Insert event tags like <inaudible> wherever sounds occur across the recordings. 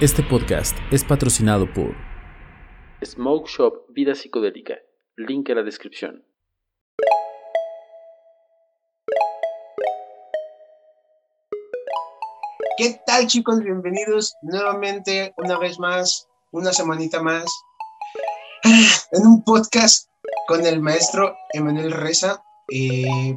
Este podcast es patrocinado por Smoke Shop Vida Psicodélica. Link en la descripción. ¿Qué tal chicos? Bienvenidos nuevamente, una vez más, una semanita más, en un podcast con el maestro Emanuel Reza. Eh,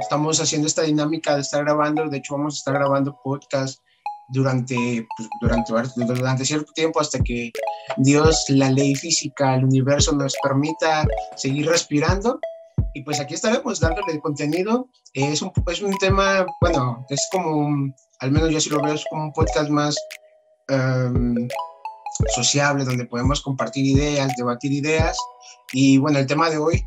estamos haciendo esta dinámica de estar grabando, de hecho vamos a estar grabando podcast durante, pues, durante, durante cierto tiempo hasta que Dios, la ley física, el universo nos permita seguir respirando. Y pues aquí estaremos dándole contenido. Es un, es un tema, bueno, es como, al menos yo sí lo veo, es como un podcast más um, sociable, donde podemos compartir ideas, debatir ideas. Y bueno, el tema de hoy,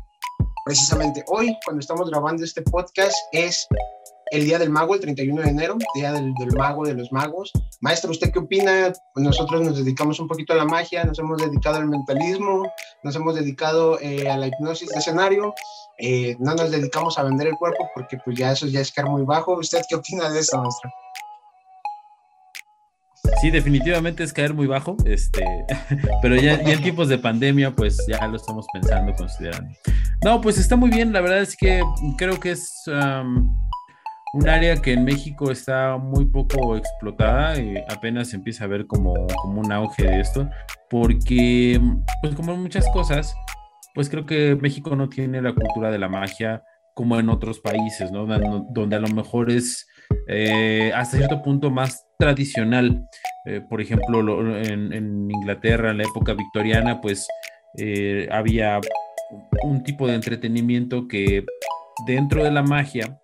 precisamente hoy, cuando estamos grabando este podcast, es el Día del Mago, el 31 de enero, Día del, Mago, de los Magos. Maestro, ¿usted qué opina? Pues nosotros nos dedicamos un poquito a la magia, nos hemos dedicado al mentalismo, nos hemos dedicado eh, a la hipnosis de escenario, eh, no nos dedicamos a vender el cuerpo porque pues ya eso ya es caer muy bajo. ¿Usted qué opina de eso, maestro? Sí, definitivamente es caer muy bajo, este, <laughs> pero ya, en tiempos de pandemia, pues ya lo estamos pensando, considerando. No, pues está muy bien, la verdad es que creo que es un área que en México está muy poco explotada, y apenas empieza a ver como, como un auge de esto, porque, pues como muchas cosas, pues creo que México no tiene la cultura de la magia como en otros países, ¿no? Donde a lo mejor es eh, hasta cierto punto más tradicional. Eh, por ejemplo, en, Inglaterra, en la época victoriana, pues eh, había un tipo de entretenimiento que dentro de la magia,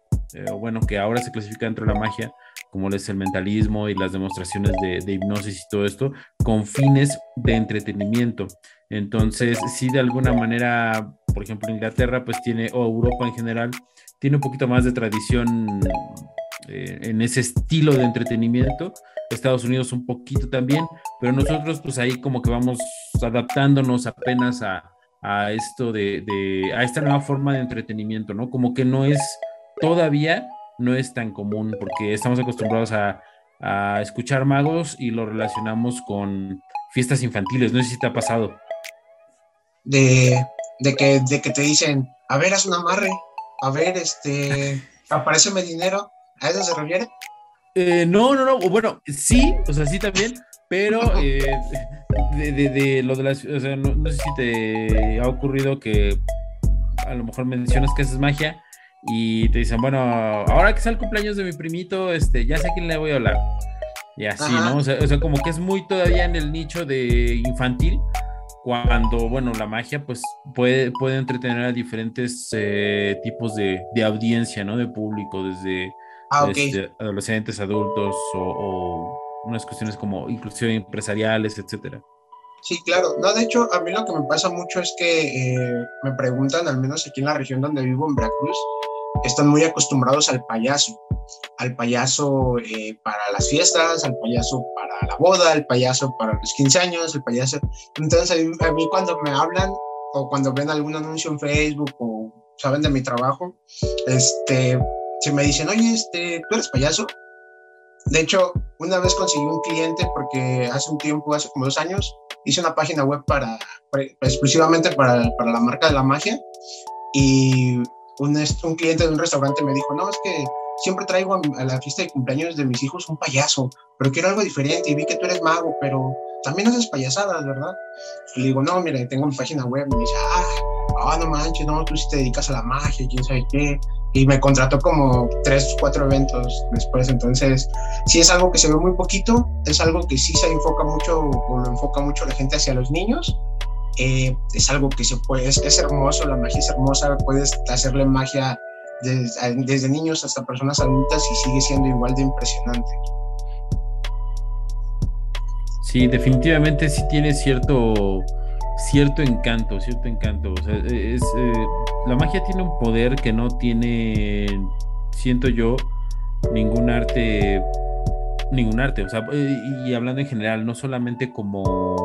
bueno, que ahora se clasifica dentro de la magia, como es el mentalismo y las demostraciones de, hipnosis y todo esto, con fines de entretenimiento. Entonces, sí, de alguna manera, por ejemplo, Inglaterra, pues tiene, o Europa en general, tiene un poquito más de tradición eh, en ese estilo de entretenimiento. Estados Unidos un poquito también, pero nosotros pues ahí como que vamos adaptándonos apenas a, a esto de, de, a esta nueva forma de entretenimiento, ¿no? Como que no es todavía no es tan común porque estamos acostumbrados a, escuchar magos y lo relacionamos con fiestas infantiles. No sé si te ha pasado. De, que, de que te dicen, a ver, haz un amarre, a ver, este, apareceme dinero. ¿A eso se refiere? Eh, no, no, no. Bueno, sí, o sea, sí también, pero <laughs> eh, de, lo de las. O sea, no, no, sé si te ha ocurrido que a lo mejor mencionas que haces magia y te dicen, bueno, ahora que es el cumpleaños de mi primito, este, ya sé a quién le voy a hablar. Y así, ¿no? O sea, como que es muy todavía en el nicho de infantil, cuando, bueno, la magia pues puede, puede entretener a diferentes eh, tipos de, audiencia, ¿no? De público, desde ah, este, adolescentes, adultos o, unas cuestiones como inclusive empresariales, etcétera. Sí, claro. No, de hecho, a mí lo que me pasa mucho es que eh, me preguntan, al menos aquí en la región donde vivo, en Veracruz, están muy acostumbrados al payaso, al payaso eh, para las fiestas, al payaso para la boda, al payaso para los 15 años, el payaso. Entonces, a mí, cuando me hablan o cuando ven algún anuncio en Facebook o saben de mi trabajo, este, se me dicen, oye, este, ¿tú eres payaso? De hecho, una vez conseguí un cliente porque hace un tiempo, hace como dos años, hice una página web para, exclusivamente para, para la marca de la magia y un, un cliente de un restaurante me dijo, no, es que siempre traigo a, la fiesta de cumpleaños de mis hijos un payaso, pero quiero algo diferente y vi que tú eres mago, pero también haces payasadas, ¿verdad? Y le digo, no, mira, tengo mi página web. Y me dice, ah, ah, no manches, no, tú sí te dedicas a la magia, quién sabe qué. Y me contrató como tres, cuatro eventos después. Entonces, sí es algo que se ve muy poquito, es algo que sí se enfoca mucho o lo enfoca mucho la gente hacia los niños, eh, es algo que se puede, es, hermoso, la magia es hermosa, puedes hacerle magia desde, niños hasta personas adultas y sigue siendo igual de impresionante. Sí, definitivamente sí tiene cierto, cierto encanto, cierto encanto. es, eh, la magia tiene un poder que no tiene, siento yo, ningún arte, ningún arte. O sea, y hablando en general, no solamente como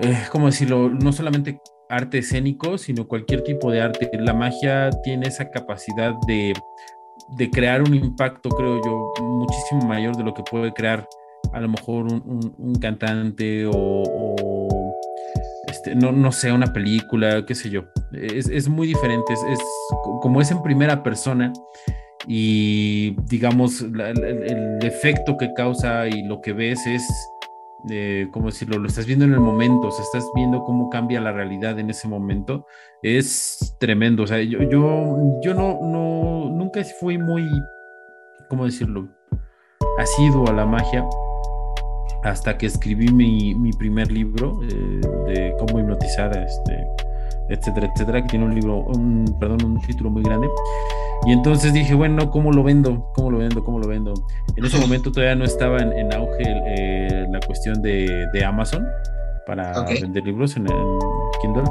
eh, ¿cómo decirlo? No solamente arte escénico, sino cualquier tipo de arte. La magia tiene esa capacidad de, crear un impacto, creo yo, muchísimo mayor de lo que puede crear a lo mejor un, cantante o, este, no, no, sé, una película, qué sé yo. Es, muy diferente, es, como es en primera persona y digamos el, efecto que causa y lo que ves es, eh, ¿cómo decirlo? Lo estás viendo en el momento, o sea, estás viendo cómo cambia la realidad en ese momento. Es tremendo, o sea, yo, yo, yo no, no, nunca fui muy, ¿cómo decirlo? Asiduo a la magia hasta que escribí mi, mi primer libro eh, de cómo hipnotizar, este, etcétera, etcétera, que tiene un libro, un, perdón, un título muy grande. Y entonces dije, bueno, ¿cómo lo vendo? ¿Cómo lo vendo? ¿Cómo lo vendo? En ese momento todavía no estaba en, auge eh, la cuestión de, de, Amazon para vender libros en, en, Kindle.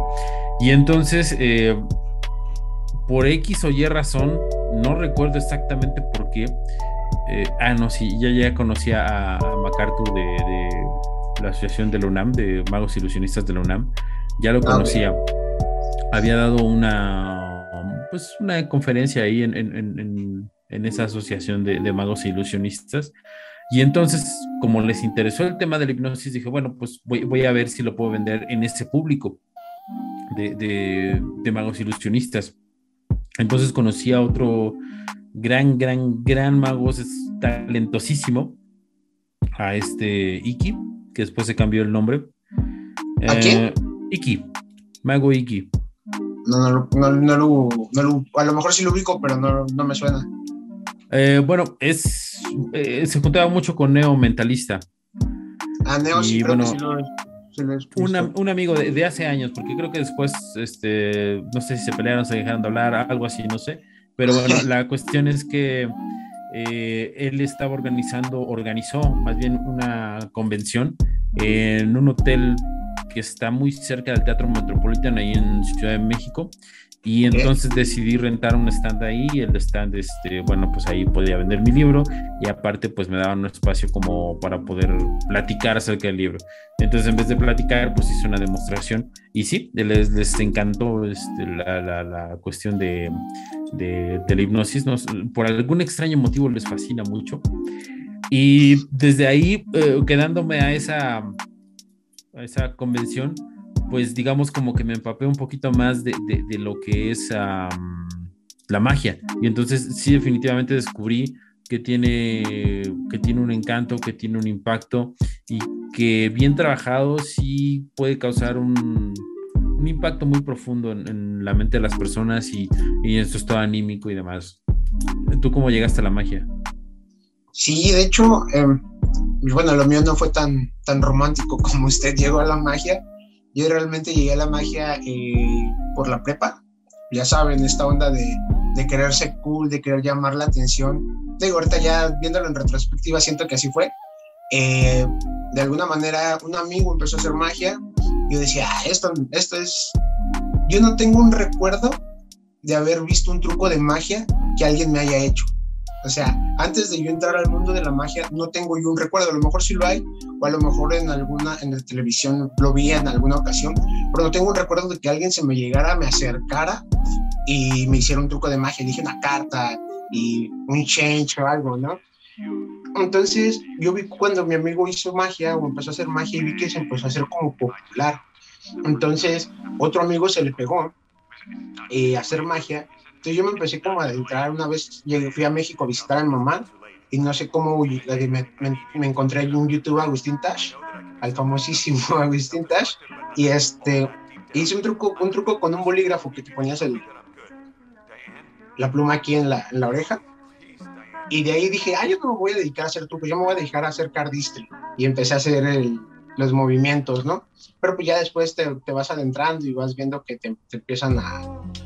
Y entonces, eh, por X o Y razón, no recuerdo exactamente por qué, eh, ah, no, sí, ya, ya conocía a, MacArthur de, la Asociación de la UNAM, de Magos Ilusionistas de la UNAM. Ya lo ah, conocía. Había dado una, pues, una conferencia ahí en, esa asociación de, magos ilusionistas. Y entonces, como les interesó el tema de la hipnosis, dije, bueno, pues voy, voy a ver si lo puedo vender en ese público de, de magos ilusionistas. Entonces conocí a otro gran, gran, gran mago, es talentosísimo, a este Iki, que después se cambió el nombre. ¿A quién? Eh, Iki, mago Iki. No, no, no, no, lo, a lo mejor sí lo ubico, pero no, no me suena. Eh, bueno, es, eh, se juntaba mucho con Neo Mentalista. Ah, Neo sí, creo que sí lo, un amigo de, de, hace años, porque creo que después, este, no sé si se pelearon, se dejaron de hablar, algo así, no sé. Pero bueno, la cuestión es que eh, él estaba organizando, organizó más bien una convención en un hotel que está muy cerca del Teatro Metropolitano ahí en Ciudad de México. Y entonces decidí rentar un stand ahí y el stand, este, bueno, pues ahí podía vender mi libro y aparte pues me daban un espacio como para poder platicar acerca del libro. Entonces en vez de platicar pues hice una demostración. Y sí, les, les encantó este, la, la, la, cuestión de, de, la hipnosis, por algún extraño motivo les fascina mucho. Y desde ahí, eh, quedándome a esa, a esa convención, pues digamos como que me empapé un poquito más de, de, lo que es la magia. Y entonces sí, definitivamente descubrí que tiene, que tiene un encanto, que tiene un impacto y que bien trabajado sí puede causar un, un impacto muy profundo en, la mente de las personas y, y en su estado anímico y demás. ¿Tú cómo llegaste a la magia? Sí, de hecho, em, bueno, lo mío no fue tan, tan romántico <laughs> como usted llegó a la magia. Yo realmente llegué a la magia eh, por la prepa. Ya saben, esta onda de, de querer ser cool, de querer llamar la atención. Digo, ahorita ya viéndolo en retrospectiva, siento que así fue. Eh, de alguna manera, un amigo empezó a hacer magia. Yo decía, ah, esto, esto es. Yo no tengo un recuerdo de haber visto un truco de magia que alguien me haya hecho. O sea, antes de yo entrar al mundo de la magia, no tengo yo un recuerdo. A lo mejor sí lo hay, o a lo mejor en alguna, en la televisión lo vi en alguna ocasión, pero no tengo un recuerdo de que alguien se me llegara, me acercara y me hiciera un truco de magia. Dije una carta y un change o algo, ¿no? Entonces, yo vi cuando mi amigo hizo magia o empezó a hacer magia y vi que se empezó a hacer como popular. Entonces, otro amigo se le pegó eh, a hacer magia entonces yo me empecé como a adentrar. Una vez llegué, fui a México a visitar a mi mamá y no sé cómo me, me, encontré en un YouTube Agustín Tash, al famosísimo <laughs> Agustín Tash, y este, hice un truco, un truco con un bolígrafo que te ponías el, la pluma aquí en la, en la oreja. Y de ahí dije, ah, yo no me voy a dedicar a hacer trucos, yo me voy a dedicar a hacer cardistry. Y empecé a hacer el, los movimientos, ¿no? Pero pues ya después te, te vas adentrando y vas viendo que te, empiezan a,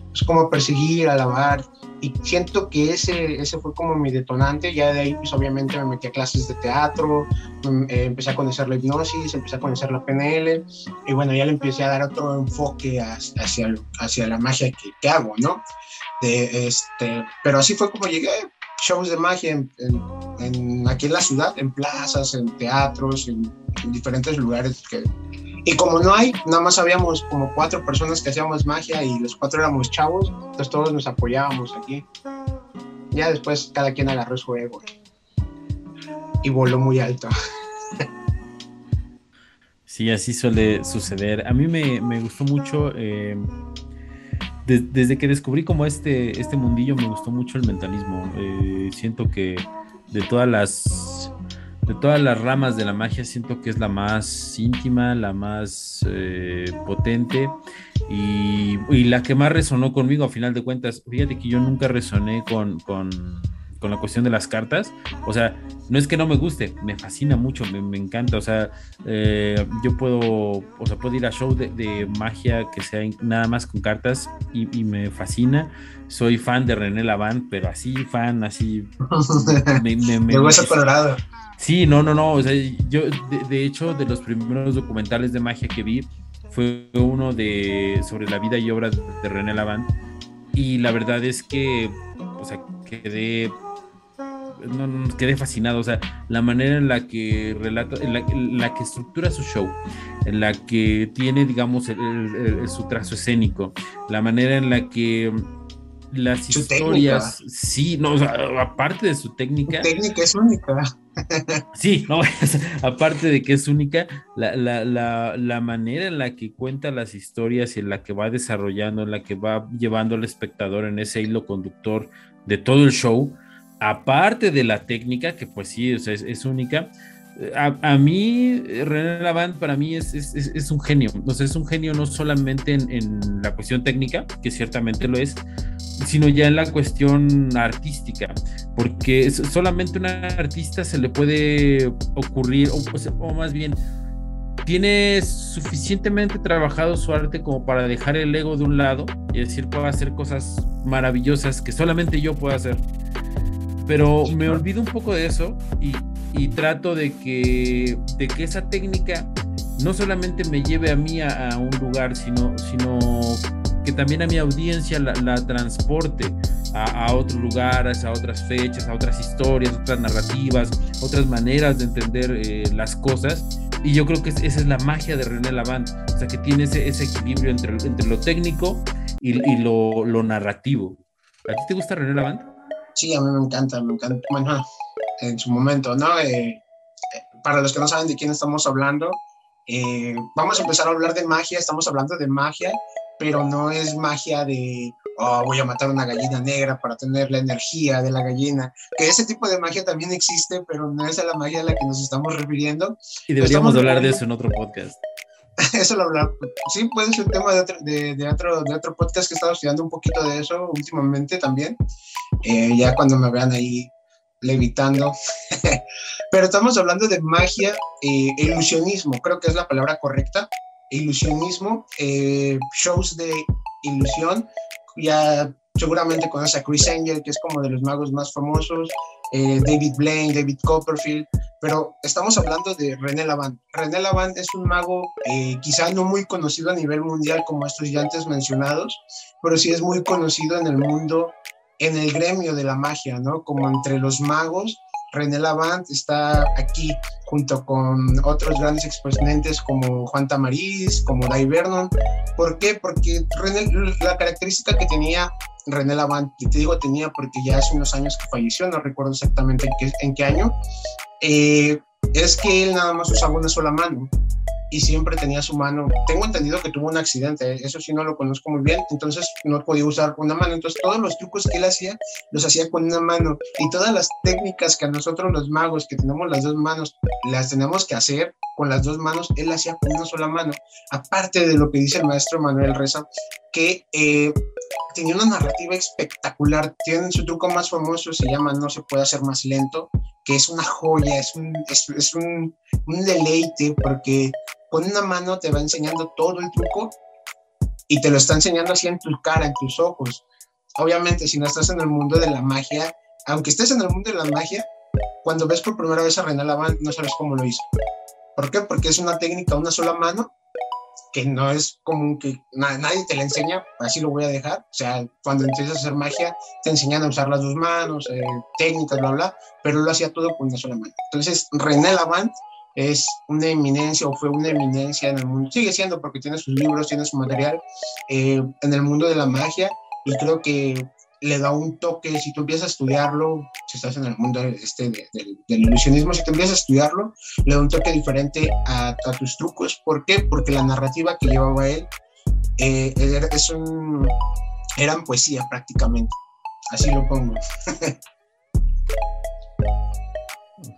pues como perseguir, a lavar, y siento que ese, ese fue como mi detonante, ya de ahí pues obviamente me metí a clases de teatro, mm, eh, empecé a conocer la hipnosis, empecé a conocer la PNL, y bueno, ya le empecé a dar otro enfoque hacia, hacia la magia que, que hago, ¿no? De, este, pero así fue como llegué, shows de magia en, aquí en la ciudad, en plazas, en teatros, en, diferentes lugares. Y como no hay, nada más habíamos como cuatro personas que hacíamos magia y los cuatro éramos chavos, entonces todos nos apoyábamos aquí. Ya después cada quien agarró su ego y voló muy alto. Sí, así suele suceder. A mí me, gustó mucho, eh, desde que descubrí como este, este mundillo, me gustó mucho el mentalismo. Eh, siento que de todas las de todas las ramas de la magia siento que es la más íntima, la más eh, potente y, la que más resonó conmigo a final de cuentas. Fíjate que yo nunca resoné con con la cuestión de las cartas. O sea, no es que no me guste, me fascina mucho, me, encanta. O sea, eh, yo puedo, o sea, puedo ir a show de, magia que sea nada más con cartas y, me fascina. Soy fan de René Lavand, pero así fan, así. <laughs> Me, me, hueso colorado. Sí, no, no, no. O sea, yo, de, hecho, de los primeros documentales de magia que vi, fue uno de sobre la vida y obra de René Lavand. Y la verdad es que, o sea, quedé no, quedé fascinado, o sea, la manera en la que relata, en la, que estructura su show, en la que tiene, digamos, su trazo escénico, la manera en la que las historias, sí, no, aparte de su técnica. Su técnica es única. sí, no, <laughs> aparte de que es única, la, la, la, manera en la que cuenta las historias y en la que va desarrollando, en la que va llevando al espectador en ese hilo conductor de todo el show, aparte de la técnica, que pues sí, es, única, a, mí, René Lavand para mí es, es, un genio. O es un genio no solamente en, la cuestión técnica, que ciertamente lo es, sino ya en la cuestión artística. Porque solamente a un artista se le puede ocurrir, o, o más bien, tiene suficientemente trabajado su arte como para dejar el ego de un lado y decir, puedo hacer cosas maravillosas que solamente yo puedo hacer pero me olvido un poco de eso y, trato de que, de que esa técnica no solamente me lleve a mí a, un lugar, sino, sino que también a mi audiencia la, transporte a, otro lugar, a otras fechas, a otras historias, otras narrativas, otras maneras de entender eh, las cosas. Y yo creo que esa es la magia de René Lavand, o sea, que tiene ese, equilibrio entre, entre lo técnico y, lo, lo narrativo. ¿A ti te gusta René Lavand? Sí, a mí me encanta, me encanta. Bueno, en su momento, ¿no? Eh, eh, para los que no saben de quién estamos hablando, eh, vamos a empezar a hablar de magia, estamos hablando de magia, pero no es magia de, oh, voy a matar una gallina negra para tener la energía de la gallina, que ese tipo de magia también existe, pero no es a la magia a la que nos estamos refiriendo. Y deberíamos hablar de eso en otro podcast. <laughs> eso lo hablar, sí puede ser tema de otro, de, otro, de otro podcast que he estado estudiando un poquito de eso últimamente también, eh, ya cuando me vean ahí levitando. <laughs> Pero estamos hablando de magia e ilusionismo, creo que es la palabra correcta. Ilusionismo, eh, shows de ilusión, ya seguramente conoce a Chris Angel, que es como de los magos más famosos, eh, David Blaine, David Copperfield, pero estamos hablando de René Lavand. René Lavand es un mago eh, quizá no muy conocido a nivel mundial como estos ya antes mencionados, pero sí es muy conocido en el mundo, en el gremio de la magia, ¿no? Como entre los magos, René Lavand está aquí junto con otros grandes exponentes como Juan Tamariz, como Dai Vernon. ¿Por qué? Porque René, la característica que tenía René Lavant, y te digo tenía porque ya hace unos años que falleció, no recuerdo exactamente en qué, en qué año, eh, es que él nada más usaba una sola mano y siempre tenía su mano. Tengo entendido que tuvo un accidente, eso sí no lo conozco muy bien, entonces no podía usar una mano. Entonces todos los trucos que él hacía, los hacía con una mano. Y todas las técnicas que a nosotros los magos, que tenemos las dos manos, las tenemos que hacer con las dos manos, él hacía con una sola mano. Aparte de lo que dice el maestro Manuel Reza, que eh, tenía una narrativa espectacular. Tienen su truco más famoso, se llama No se puede hacer más lento, que es una joya, es un, es, es un, un deleite, porque con una mano te va enseñando todo el truco y te lo está enseñando así en tu cara, en tus ojos. Obviamente, si no estás en el mundo de la magia, aunque estés en el mundo de la magia, cuando ves por primera vez a René Lavand, no sabes cómo lo hizo. ¿Por qué? Porque es una técnica, una sola mano, que no es común que nadie te la enseña, así lo voy a dejar. O sea, cuando empiezas a hacer magia, te enseñan a usar las dos manos, eh, técnicas, bla, bla, pero lo hacía todo con una sola mano. Entonces, René Lavand es una eminencia o fue una eminencia en el mundo, sigue siendo porque tiene sus libros, tiene su material eh, en el mundo de la magia y creo que le da un toque, si tú empiezas a estudiarlo, si estás en el mundo este del ilusionismo, si tú empiezas a estudiarlo, le da un toque diferente a, tus trucos. ¿Por qué? Porque la narrativa que llevaba él eh, es un, eran poesía prácticamente. Así lo pongo. <laughs>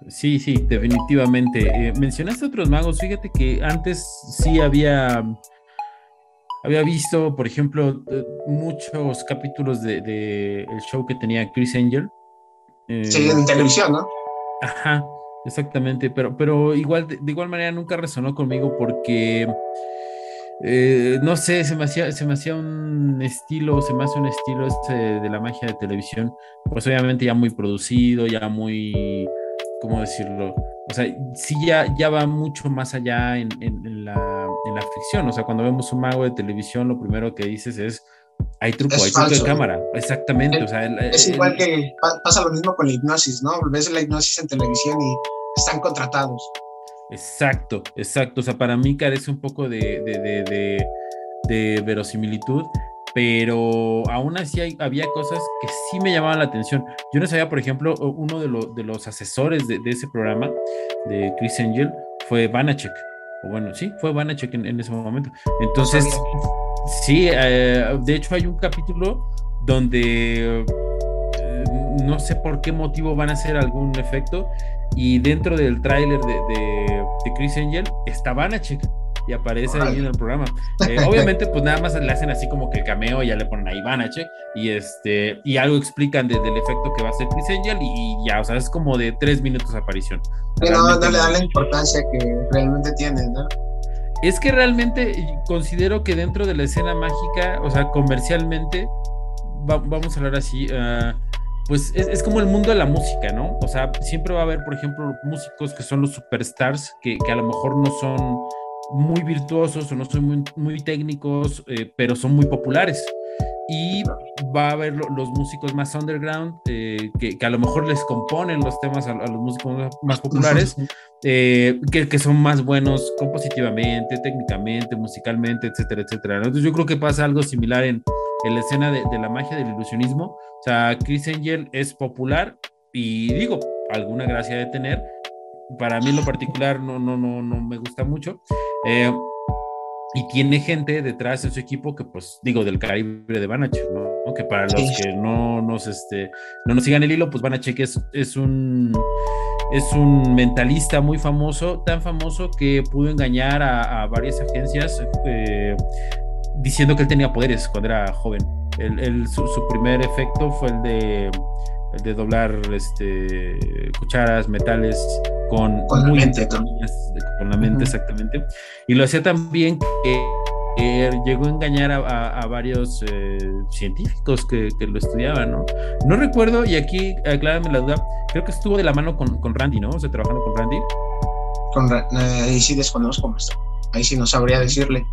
Sí, sí, definitivamente. Eh, mencionaste otros magos. Fíjate que antes sí había había visto, por ejemplo, eh, muchos capítulos de, el show que tenía Chris Angel. Eh, sí, en televisión, ¿no? Ajá, exactamente, pero, pero igual, de, igual manera nunca resonó conmigo porque, eh, no sé, se me, hacía, se me hacía un estilo, se me hace un estilo este de la magia de televisión, pues obviamente ya muy producido, ya muy, ¿cómo decirlo? O sea, sí ya, ya va mucho más allá en, en la en la ficción. O sea, cuando vemos un mago de televisión, lo primero que dices es, hay truco, hay truco de cámara. Exactamente. Es, igual que pasa lo mismo con la hipnosis, ¿no? Ves la hipnosis en televisión y están contratados. Exacto, exacto. O sea, para mí carece un poco de, de, de, verosimilitud, pero aún así había cosas que sí me llamaban la atención. Yo no sabía, por ejemplo, uno de, de los asesores de, ese programa, de Chris Angel, fue Banachek o bueno, sí, fue Banachek en, en ese momento. Entonces, sí, eh, de hecho hay un capítulo donde eh, no sé por qué motivo van a hacer algún efecto y dentro del tráiler de, de, de, Chris Angel está Banachek y aparece ahí en el programa. <laughs> Eh, obviamente, pues nada más le hacen así como que el cameo, y ya le ponen ahí Banachek y este y algo explican del efecto que va a hacer Chris Angel y, ya, o sea, es como de tres minutos de aparición. Pero no, le da la importancia que realmente tiene, ¿no? Es que realmente considero que dentro de la escena mágica, o sea, comercialmente, vamos a hablar así, uh, pues es, como el mundo de la música, ¿no? O sea, siempre va a haber, por ejemplo, músicos que son los superstars, que, que a lo mejor no son muy virtuosos o no son muy, muy técnicos, eh, pero son muy populares. Y va a haber los músicos más underground, eh, que, que, a lo mejor les componen los temas a, los músicos más <laughs> populares, eh, que, que, son más buenos compositivamente, técnicamente, musicalmente, etcétera, etcétera. Entonces yo creo que pasa algo similar en, en la escena de, de, la magia del ilusionismo. O sea, Chris Angel es popular y digo, alguna gracia de tener, para mí en lo particular no, no, no, no me gusta mucho. Eh, y tiene gente detrás de su equipo que, pues, digo, del calibre de Banachek, ¿no? Que para los que no nos, este, no nos sigan el hilo, pues Banachek es, es, un, es un mentalista muy famoso, tan famoso que pudo engañar a, varias agencias eh, diciendo que él tenía poderes cuando era joven. El, su, su, primer efecto fue el de el de doblar este, cucharas, metales con, con la mente, con la mente exactamente. Y lo hacía también que llegó a engañar a, varios eh, científicos que, lo estudiaban, ¿no? No recuerdo, y aquí aclárame la duda, creo que estuvo de la mano con, con Randy, ¿no? O sea, trabajando con Randy. Con, eh, ahí sí desconozco, esto. Ahí sí no sabría decirle.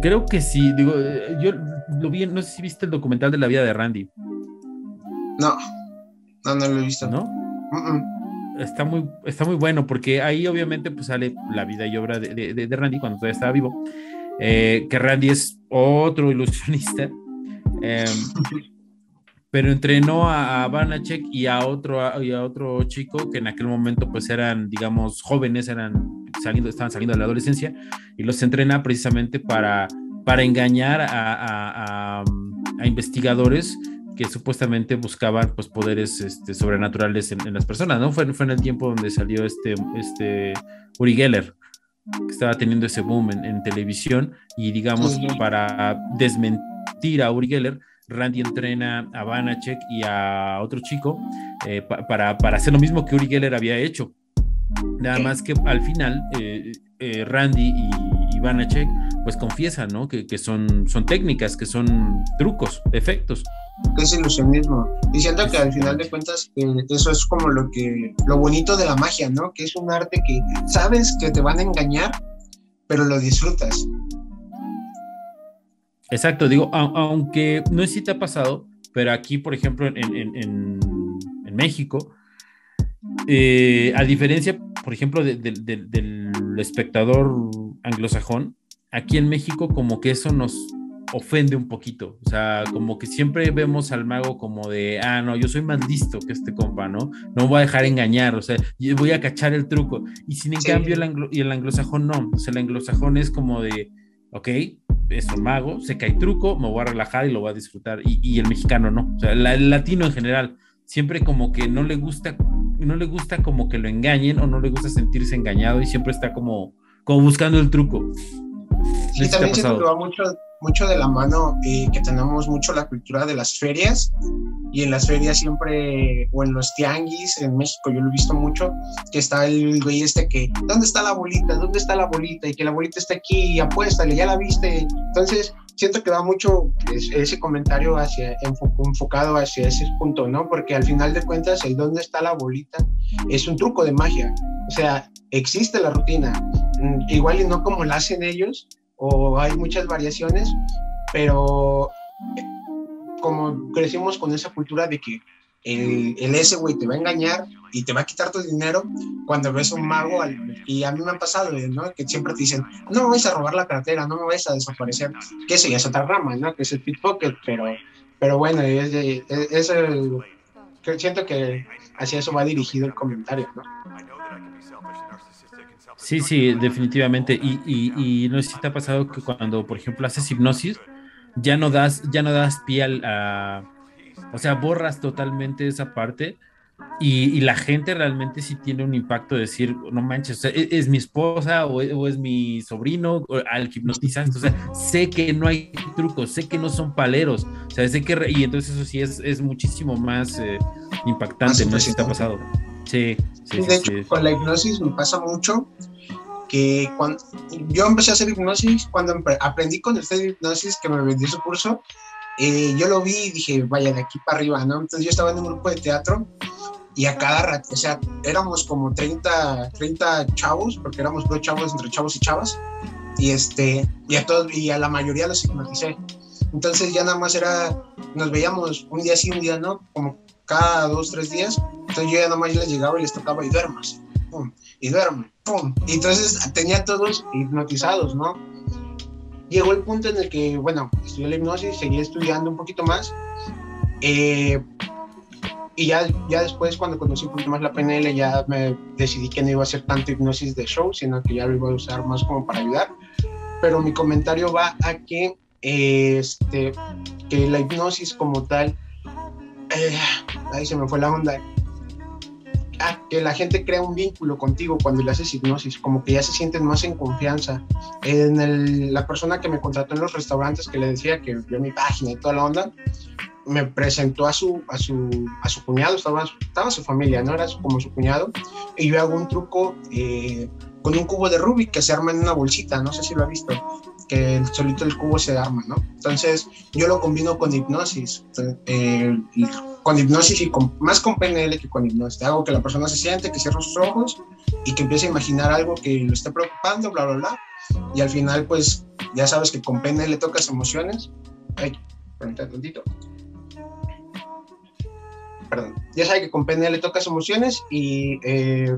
Creo que sí, digo, eh, yo lo vi, no sé si viste el documental de la vida de Randy. No, no, no lo he visto. ¿No? Está muy, está muy bueno porque ahí obviamente pues sale la vida y obra de, Randy cuando todavía estaba vivo. Eh, que Randy es otro ilusionista. Em, pero entrenó a, a Banachek y a otro y a otro chico que en aquel momento pues eran digamos jóvenes eran saliendo estaban saliendo de la adolescencia y los entrena precisamente para para engañar a, a, a investigadores que supuestamente buscaban pues poderes este, sobrenaturales en, las personas, ¿no? Fue, fue en el tiempo donde salió este, este Uri Geller, que estaba teniendo ese boom en, televisión y digamos para desmentir a Uri Geller, Randy entrena a Banachek y a otro chico eh, para, para, hacer lo mismo que Uri Geller había hecho. Nada más que al final eh, eh, Randy y, y Banachek pues confiesan, ¿no? Que, que, son, son técnicas, que son trucos, efectos que es ilusionismo. Y siento que al final de cuentas eh, eso es como lo que lo bonito de la magia, ¿no? Que es un arte que sabes que te van a engañar, pero lo disfrutas. Exacto, digo, aunque no sé si te ha pasado, pero aquí, por ejemplo, en, en, en, México, eh, a diferencia, por ejemplo, del espectador anglosajón, aquí en México como que eso nos ofende un poquito. O sea, como que siempre vemos al mago como de, ah, no, yo soy más listo que este compa, ¿no? No voy a dejar engañar, o sea, voy a cachar el truco. Y sin en cambio, el, y el anglosajón no. O sea, el anglosajón es como de, ok, es un mago, sé que hay truco, me voy a relajar y lo voy a disfrutar. Y, el mexicano no. O sea, el latino en general, siempre como que no le gusta, no le gusta como que lo engañen o no le gusta sentirse engañado y siempre está como, como buscando el truco. Sí, también siento que va mucho, mucho de la mano eh, que tenemos mucho la cultura de las ferias y en las ferias siempre, o en los tianguis, en México yo lo he visto mucho, que está el güey este que, ¿dónde está la bolita? ¿Dónde está la bolita? Y que la bolita está aquí, y apuéstale, ya la viste. Entonces, siento que va mucho ese comentario hacia, enfocado hacia ese punto, ¿no? Porque al final de cuentas, el dónde está la bolita es un truco de magia. O sea, existe la rutina. Mm, igual y no como la hacen ellos, o hay muchas variaciones, pero como crecimos con esa cultura de que el, el ese güey te va a engañar y te va a quitar tu dinero cuando ves un mago. Y a mí me ha pasado, ¿no? Que siempre te dicen, no me vais a robar la cartera, no me vais a desaparecer. Que eso ya es otra rama, ¿no? Que es el pickpocket, pero, pero bueno, es, es, el, siento que hacia eso va dirigido el comentario, ¿no? Sí, sí, definitivamente. Y, y, y, no sé si te ha pasado que cuando, por ejemplo, haces hipnosis, ya no das, ya no das pie a, o sea, borras totalmente esa parte y, la gente realmente sí tiene un impacto de decir, no manches, e, es, mi esposa o, es mi sobrino al hipnotizante, o sea, sé que no hay trucos, sé que no son paleros, o sea, sé que, y entonces eso sí es, es muchísimo más eh, impactante, no sé si te ha pasado. Sí, sí, de hecho, con la hipnosis me pasa mucho que cuando yo empecé a hacer hipnosis, cuando aprendí con el de hipnosis que me vendió su curso, eh, yo lo vi y dije, vaya, de aquí para arriba, ¿no? Entonces yo estaba en un grupo de teatro y a cada rato, o sea, éramos como 30, 30 chavos, porque éramos dos chavos entre chavos y chavas, y, este, y, a todos, y a la mayoría los hipnoticé. Entonces ya nada más era, nos veíamos un día sí, un día no, como cada dos, tres días. Entonces yo ya nada más les llegaba y les tocaba y duermas, y duerme. Y entonces tenía todos hipnotizados, ¿no? Llegó el punto en el que, bueno, estudié la hipnosis, seguí estudiando un poquito más. Eh, y ya, ya después, cuando conocí un poquito más la PNL, ya me decidí que no iba a hacer tanto hipnosis de show, sino que ya lo iba a usar más como para ayudar. Pero mi comentario va a que, este, que la hipnosis como tal, eh, ahí se me fue la onda, ah, que la gente crea un vínculo contigo cuando le haces hipnosis, como que ya se sienten más en confianza. En el, la persona que me contrató en los restaurantes, que le decía que vio mi página y toda la onda, me presentó a su, a su, a su cuñado, estaba, estaba su familia, ¿no? Era como su cuñado, y yo hago un truco eh, con un cubo de Rubik que se arma en una bolsita, no sé si lo ha visto, que solito el cubo se arma, ¿no? Entonces yo lo combino con hipnosis, eh, con hipnosis y con, más con PNL que con hipnosis. Hago que la persona se siente, que cierre sus ojos y que empiece a imaginar algo que lo esté preocupando, bla, bla, bla. Y al final, pues ya sabes que con PNL tocas emociones. Ay, un tantito perdón, ya sabe que con PNL tocas emociones y eh,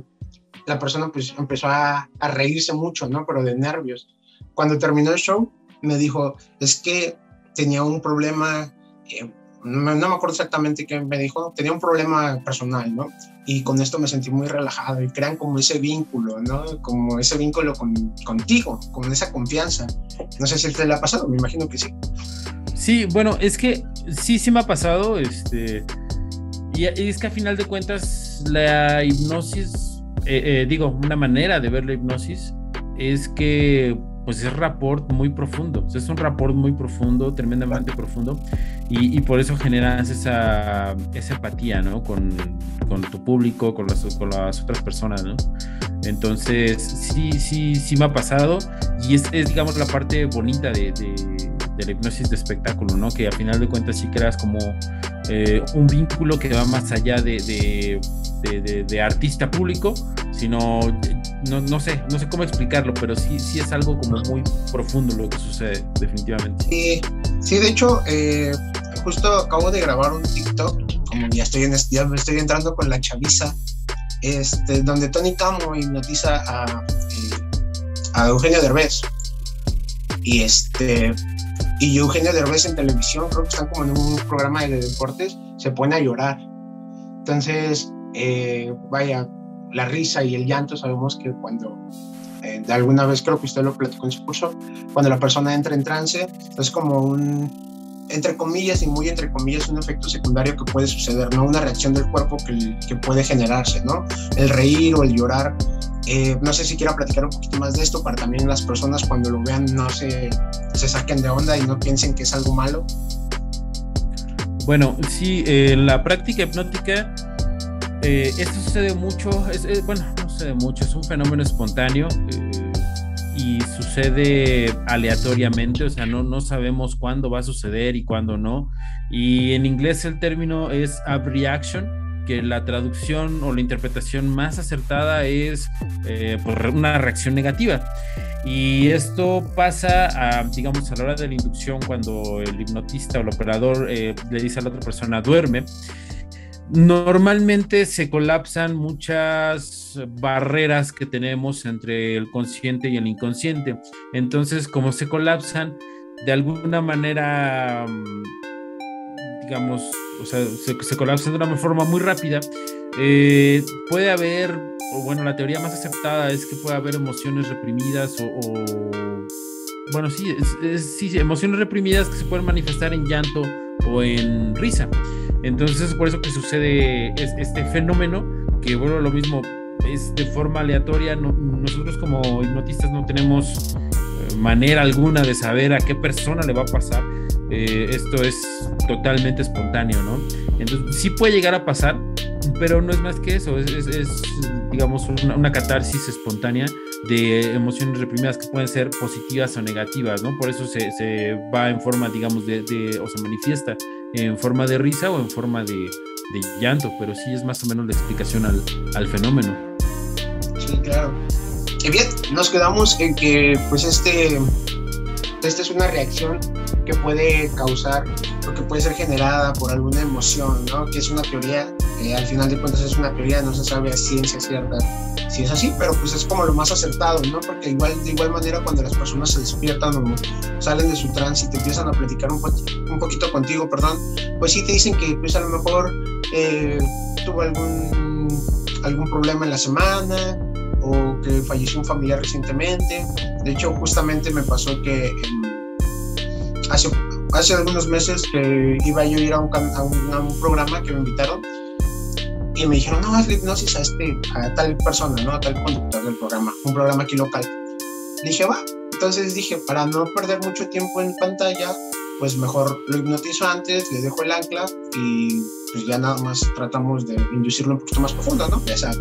la persona pues empezó a, reírse mucho, ¿no? Pero de nervios. Cuando terminó el show, me dijo, es que tenía un problema, eh, no, me acuerdo exactamente qué me dijo, tenía un problema personal, ¿no? Y con esto me sentí muy relajado y crean como ese vínculo, ¿no? Como ese vínculo con, contigo, con esa confianza. No sé si te le ha pasado, me imagino que sí. Sí, bueno, es que sí, sí me ha pasado, este y, es que a final de cuentas la hipnosis, eh, eh, digo, una manera de ver la hipnosis es que pues es rapport muy profundo, es un rapport muy profundo, tremendamente profundo, y, por eso generas esa, esa empatía, ¿no? Con, con, tu público, con las, con las otras personas, ¿no? Entonces, sí, sí, sí me ha pasado, y es, es digamos, la parte bonita de, de, de, la hipnosis de espectáculo, ¿no? Que a final de cuentas sí creas como eh, un vínculo que va más allá de, de, artista público, sino, no, no, sé, no sé cómo explicarlo, pero sí, sí es algo como muy profundo lo que sucede, definitivamente. Sí, sí de hecho, eh, justo acabo de grabar un TikTok, como ya estoy, en, ya estoy entrando con la chaviza, este, donde Tony Camo hipnotiza a, eh, a Eugenio Derbez. Y este, y Eugenio Derbez en televisión, creo que están como en un programa de deportes, se pone a llorar. Entonces, eh, vaya, la risa y el llanto sabemos que cuando eh, de alguna vez creo que usted lo platicó en su curso, cuando la persona entra en trance, es como un, entre comillas y muy entre comillas, un efecto secundario que puede suceder, ¿no? Una reacción del cuerpo que, que puede generarse, ¿no? El reír o el llorar. Eh, no sé si quiera platicar un poquito más de esto para también las personas cuando lo vean no se, se saquen de onda y no piensen que es algo malo. Bueno, sí, eh, la práctica hipnótica, eh, esto sucede mucho, es, bueno, no sucede mucho, es un fenómeno espontáneo y sucede aleatoriamente, o sea, no, no sabemos cuándo va a suceder y cuándo no. Y en inglés el término es abreaction, que la traducción o la interpretación más acertada es eh, por una reacción negativa. Y esto pasa, a, digamos, a la hora de la inducción, cuando el hipnotista o el operador eh, le dice a la otra persona, duerme Normalmente se colapsan muchas barreras que tenemos entre el consciente y el inconsciente. Entonces, como se colapsan, de alguna manera, digamos, o sea, se, colapsan de una forma muy rápida, eh, puede haber, o bueno, la teoría más aceptada es que puede haber emociones reprimidas o, bueno, sí, sí, emociones reprimidas que se pueden manifestar en llanto o en risa. Entonces es por eso que sucede este fenómeno, que bueno, lo mismo es de forma aleatoria. nosotros como hipnotistas no tenemos eh, manera alguna de saber a qué persona le va a pasar. Eh, esto es totalmente espontáneo, ¿no? Entonces sí puede llegar a pasar, pero no es más que eso, es, digamos una, catarsis espontánea de emociones reprimidas que pueden ser positivas o negativas, ¿no? Por eso se, se va en forma, digamos, de, de, o se manifiesta en forma de risa o en forma de, de llanto, pero sí es más o menos la explicación al, al fenómeno. Sí, claro. Y bien, nos quedamos en que pues este, esta es una reacción que puede causar o que puede ser generada por alguna emoción, ¿no? Que es una teoría, que al final de cuentas es una teoría, no se sabe a ciencia cierta si es así, pero pues es como lo más acertado, ¿no? Porque igual, de igual manera cuando las personas se despiertan o salen de su trance y te empiezan a platicar un, un poquito contigo, perdón, pues sí te dicen que pues a lo mejor eh, tuvo algún, algún problema en la semana o que falleció un familiar recientemente. De hecho, justamente me pasó que hace, hace algunos meses que iba yo a ir a un, a un programa que me invitaron y me dijeron, no, hazle hipnosis a, este, a tal persona, ¿no? A tal conductor del programa, un programa aquí local. Dije, va. Entonces dije, para no perder mucho tiempo en pantalla, pues mejor lo hipnotizo antes, le dejo el ancla y pues ya nada más tratamos de inducirlo un poquito más profundo, ¿no? Ya sabes.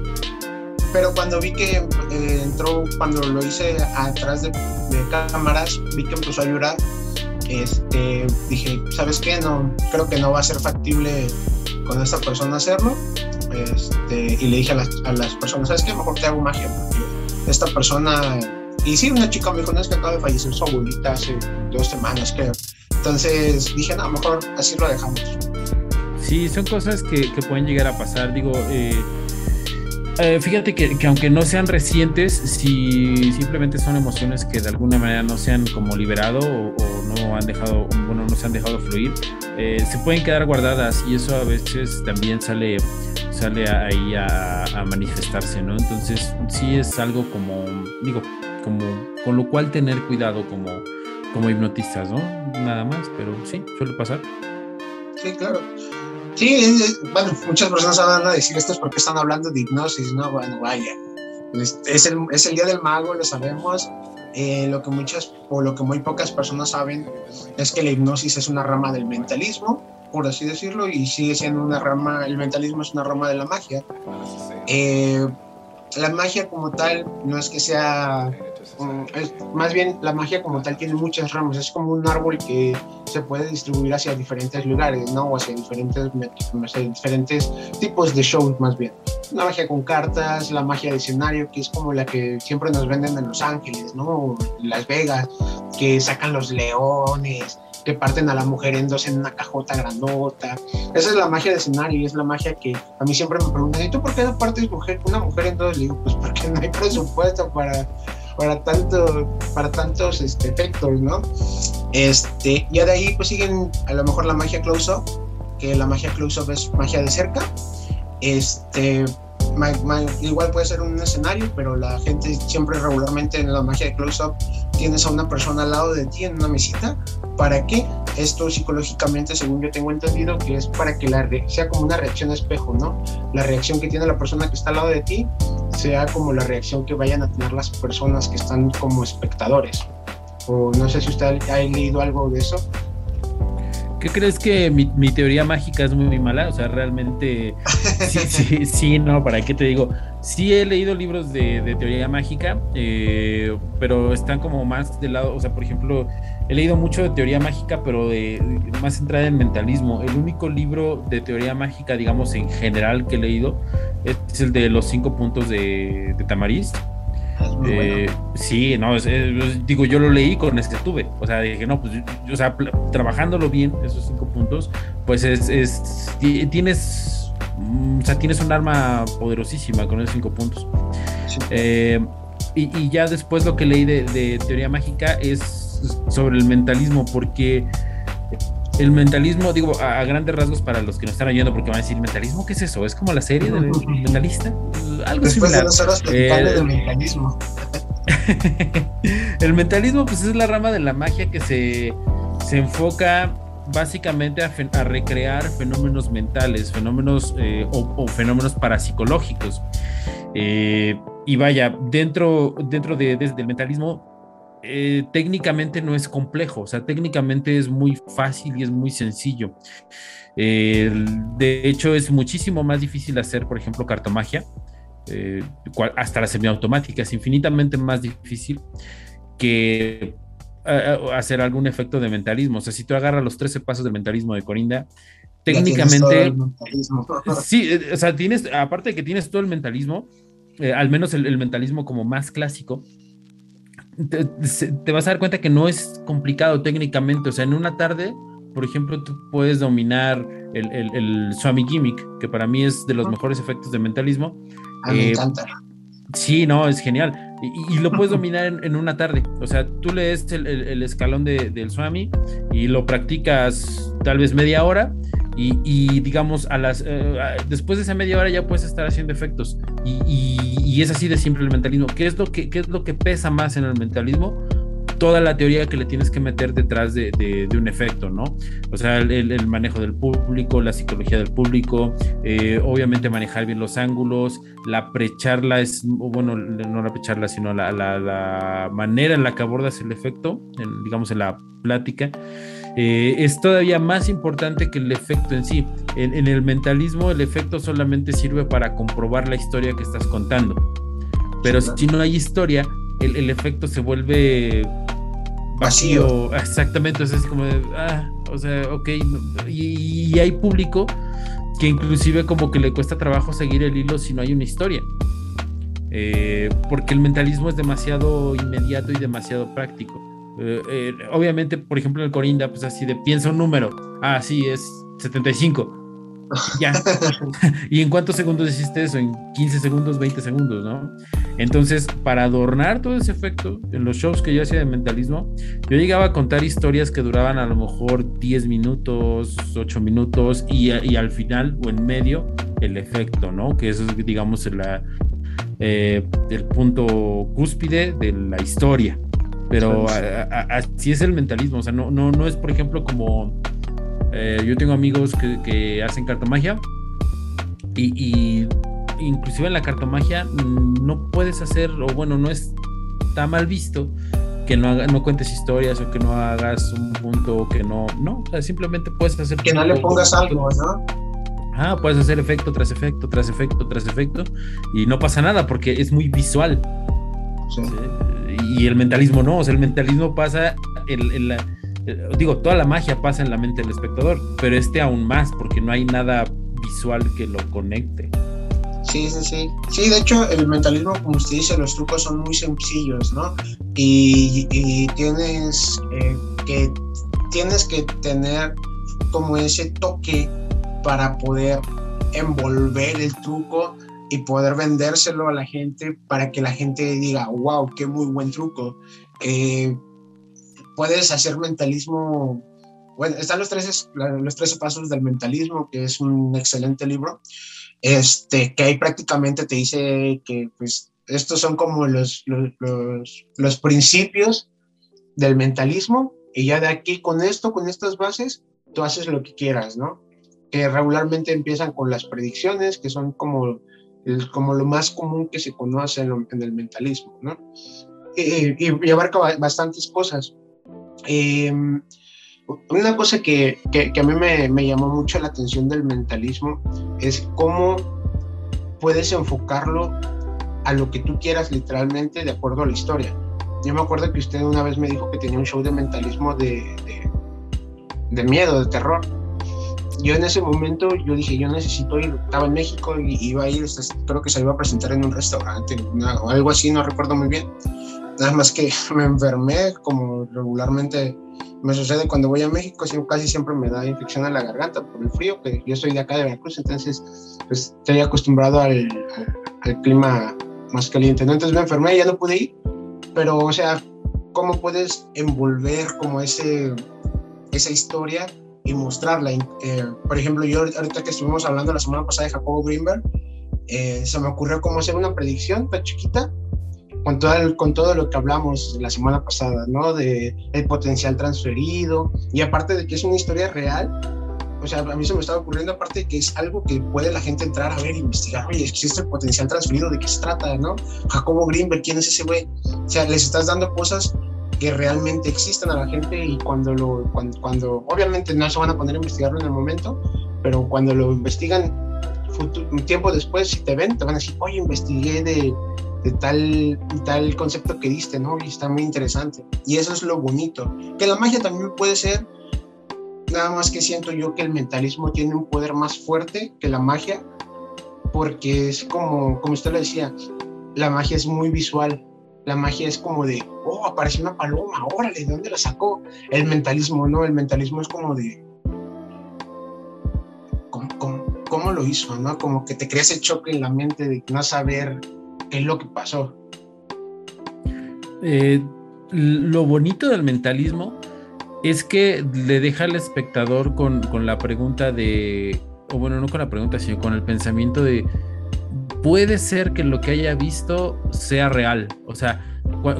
Pero cuando vi que eh, entró, cuando lo hice atrás de, de, cámaras, vi que empezó a llorar. Este, dije, ¿sabes qué? No, creo que no va a ser factible con esta persona hacerlo este, y le dije a las, a las, personas, ¿sabes qué? Mejor te hago magia, porque esta persona, y sí, una chica me dijo, no es que acaba de fallecer su abuelita hace dos semanas, creo. Entonces dije, no, mejor así lo dejamos. Sí, son cosas que, que pueden llegar a pasar, digo, eh, eh, fíjate que, que, aunque no sean recientes, si simplemente son emociones que de alguna manera no se han como liberado o, o no han dejado, bueno, no se han dejado fluir, eh, se pueden quedar guardadas y eso a veces también sale sale ahí a, manifestarse, ¿no? Entonces sí es algo como, digo, como con lo cual tener cuidado como, como hipnotistas, ¿no? Nada más, pero sí, suele pasar. Sí, claro. Sí, bueno, muchas personas van a decir esto es porque están hablando de hipnosis, ¿no? Bueno, vaya. Es el, es el día del mago, lo sabemos. Eh, lo que muchas o lo que muy pocas personas saben es que la hipnosis es una rama del mentalismo por así decirlo, y sigue siendo una rama, el mentalismo es una rama de la magia. Eh, la magia como tal no es que sea, mm, más bien la magia como tal tiene muchas ramas, es como un árbol que se puede distribuir hacia diferentes lugares, ¿no? O hacia diferentes, diferentes tipos de shows más bien. La magia con cartas, la magia de escenario, que es como la que siempre nos venden en Los Ángeles, ¿no? Las Vegas, que sacan los leones, que parten a la mujer en dos en una cajota grandota. Esa es la magia de escenario y es la magia que a mí siempre me preguntan, ¿y tú por qué no partes una mujer en dos? Le digo, pues porque no hay presupuesto para, para tanto, para tantos este, efectos, ¿no? Este, ya de ahí pues siguen a lo mejor la magia close-up, que la magia close-up es magia de cerca. Este, igual puede ser un escenario, pero la gente siempre regularmente en la magia de close-up tienes a una persona al lado de ti en una mesita. ¿Para qué? Esto psicológicamente, según yo tengo entendido, que es para que la sea como una reacción espejo, ¿no? La reacción que tiene la persona que está al lado de ti sea como la reacción que vayan a tener las personas que están como espectadores. O no sé si usted ha leído algo de eso. ¿Qué crees que mi, teoría mágica es muy, mala? O sea, realmente, <laughs> sí, sí, sí, no, ¿para qué te digo? Sí he leído libros de, teoría mágica, eh, pero están como más del lado, o sea, por ejemplo, he leído mucho de teoría mágica, pero de, más centrada en mentalismo. El único libro de teoría mágica, digamos, en general que he leído es el de los cinco puntos de, de Tamariz eh, sí, no, digo, yo lo leí con este tuve, o sea, dije, no, pues, o sea, trabajándolo bien, esos cinco puntos, pues es, es tienes, mm, o sea, tienes un arma poderosísima con esos cinco puntos. Eh, y, ya después lo que leí de teoría mágica es sobre el mentalismo, porque el mentalismo, digo, a, grandes rasgos para los que nos están oyendo, porque van a decir, ¿mentalismo qué es eso? ¿Es como la serie del mentalista? Algo Después de dos horas eh, mentalismo. <laughs> el mentalismo, pues es la rama de la magia que se, se enfoca básicamente a, recrear fenómenos mentales, fenómenos eh, o, fenómenos parapsicológicos. Eh, y vaya, dentro, dentro de, del mentalismo eh, técnicamente no es complejo, o sea, técnicamente es muy fácil y es muy sencillo. de hecho, es muchísimo más difícil hacer, por ejemplo, cartomagia, eh, hasta la semiautomática, es infinitamente más difícil que eh, hacer algún efecto de mentalismo. O sea, si tú agarras los 13 pasos del mentalismo de Corinda, técnicamente... <laughs> Sí, o sea, tienes, aparte de que tienes todo el mentalismo, al menos el mentalismo como más clásico, te, vas a dar cuenta que no es complicado técnicamente. O sea, en una tarde, por ejemplo, tú puedes dominar el, el, Swami Gimmick, que para mí es de los mejores efectos de mentalismo. A mí me eh, encanta. Sí, no, es genial. Y, lo puedes dominar en, una tarde. O sea, tú lees el, escalón del Swami y lo practicas tal vez media hora y, digamos, a las, eh, después de esa media hora ya puedes estar haciendo efectos. Y, es así de simple el mentalismo. ¿Qué es, lo que, ¿Qué es lo que pesa más en el mentalismo? Toda la teoría que le tienes que meter detrás de, de, un efecto, ¿no? O sea, el, el, manejo del público, la psicología del público, eh, obviamente manejar bien los ángulos, la precharla es, bueno, no la precharla, sino la, la, la manera en la que abordas el efecto, digamos, en la plática. Eh, es todavía más importante que el efecto en sí. En, el mentalismo el efecto solamente sirve para comprobar la historia que estás contando. Pero si no hay historia, el, efecto se vuelve vacío. Exactamente, o sea, es como de, ah, o sea, ok, y, hay público que inclusive como que le cuesta trabajo seguir el hilo si no hay una historia. Eh, porque el mentalismo es demasiado inmediato y demasiado práctico. Eh, eh, obviamente, por ejemplo, en el Corinda, pues así de piensa un número. Ah, sí, es 75. <laughs> Ya. ¿Y en cuántos segundos hiciste eso? En 15 segundos, 20 segundos, ¿no? Entonces, para adornar todo ese efecto, en los shows que yo hacía de mentalismo, yo llegaba a contar historias que duraban a lo mejor 10 minutos, 8 minutos, y, al final o en medio, el efecto, ¿no? Que eso es, digamos, la, eh, el punto cúspide de la historia. Pero así es el mentalismo, o sea, no, no, no es, por ejemplo, como eh, yo tengo amigos que, hacen cartomagia y, y, inclusive en la cartomagia no puedes hacer, o bueno, no está mal visto que no, haga, no cuentes historias o que no hagas un punto que no, no, o sea, simplemente puedes hacer... Que no le pongas algo, ¿no? Ah, puedes hacer efecto tras efecto, tras efecto, tras efecto, y no pasa nada porque es muy visual. Sí y el mentalismo no, o sea, el mentalismo pasa, en, la, digo, toda la magia pasa en la mente del espectador, pero este aún más, porque no hay nada visual que lo conecte. Sí, sí, sí. Sí, de hecho, el mentalismo, como usted dice, los trucos son muy sencillos, ¿no? Y, tienes eh, que tienes que tener como ese toque para poder envolver el truco y poder vendérselo a la gente para que la gente diga, wow, qué muy buen truco. Eh, puedes hacer mentalismo. Bueno, están los 13, los 13 pasos del mentalismo, que es un excelente libro, este, que ahí prácticamente te dice que pues, estos son como los, los, los principios del mentalismo, y ya de aquí con esto, con estas bases, tú haces lo que quieras, ¿no? Que regularmente empiezan con las predicciones, que son como como lo más común que se conoce en, el mentalismo, ¿no? Y, abarca bastantes cosas. Em, una cosa que, que, a mí me, me, llamó mucho la atención del mentalismo es cómo puedes enfocarlo a lo que tú quieras literalmente de acuerdo a la historia. Yo me acuerdo que usted una vez me dijo que tenía un show de mentalismo de, de, de miedo, de terror yo en ese momento yo dije, yo necesito ir, estaba en México y iba a ir, creo que se iba a presentar en un restaurante o algo así, no recuerdo muy bien. Nada más que <laughs> me enfermé, como regularmente me sucede cuando voy a México, casi siempre me da infección a la garganta por el frío, que yo soy de acá de Veracruz, entonces pues estoy acostumbrado al, al, clima más caliente, ¿no? Entonces me enfermé y ya no pude ir, pero o sea, ¿cómo puedes envolver como ese, esa historia y mostrarla. Eh, por ejemplo, yo ahorita que estuvimos hablando la semana pasada de Jacobo Greenberg, eh, se me ocurrió cómo hacer una predicción tan chiquita con todo, el, con todo lo que hablamos la semana pasada, ¿no? De el potencial transferido y aparte de que es una historia real, o sea, a mí se me estaba ocurriendo aparte de que es algo que puede la gente entrar a ver e investigar, oye, existe el potencial transferido, ¿de qué se trata, no? Jacobo Greenberg, ¿quién es ese güey? O sea, les estás dando cosas que realmente existen a la gente y cuando lo, cuando, obviamente no se van a poner a investigarlo en el momento, pero cuando lo investigan un tiempo después, si te ven, te van a decir, oye, investigué de, de tal, tal concepto que diste, ¿no? Y está muy interesante. Y eso es lo bonito. Que la magia también puede ser, nada más que siento yo que el mentalismo tiene un poder más fuerte que la magia, porque es como, como usted lo decía, la magia es muy visual la magia es como de, oh, apareció una paloma, órale, ¿de dónde la sacó? El mentalismo, ¿no? El mentalismo es como de, ¿cómo, lo hizo, no? Como que te creas el choque en la mente de no saber qué es lo que pasó. Eh, lo bonito del mentalismo es que le deja al espectador con, con la pregunta de, o bueno, no con la pregunta, sino con el pensamiento de, puede ser que lo que haya visto sea real. O sea,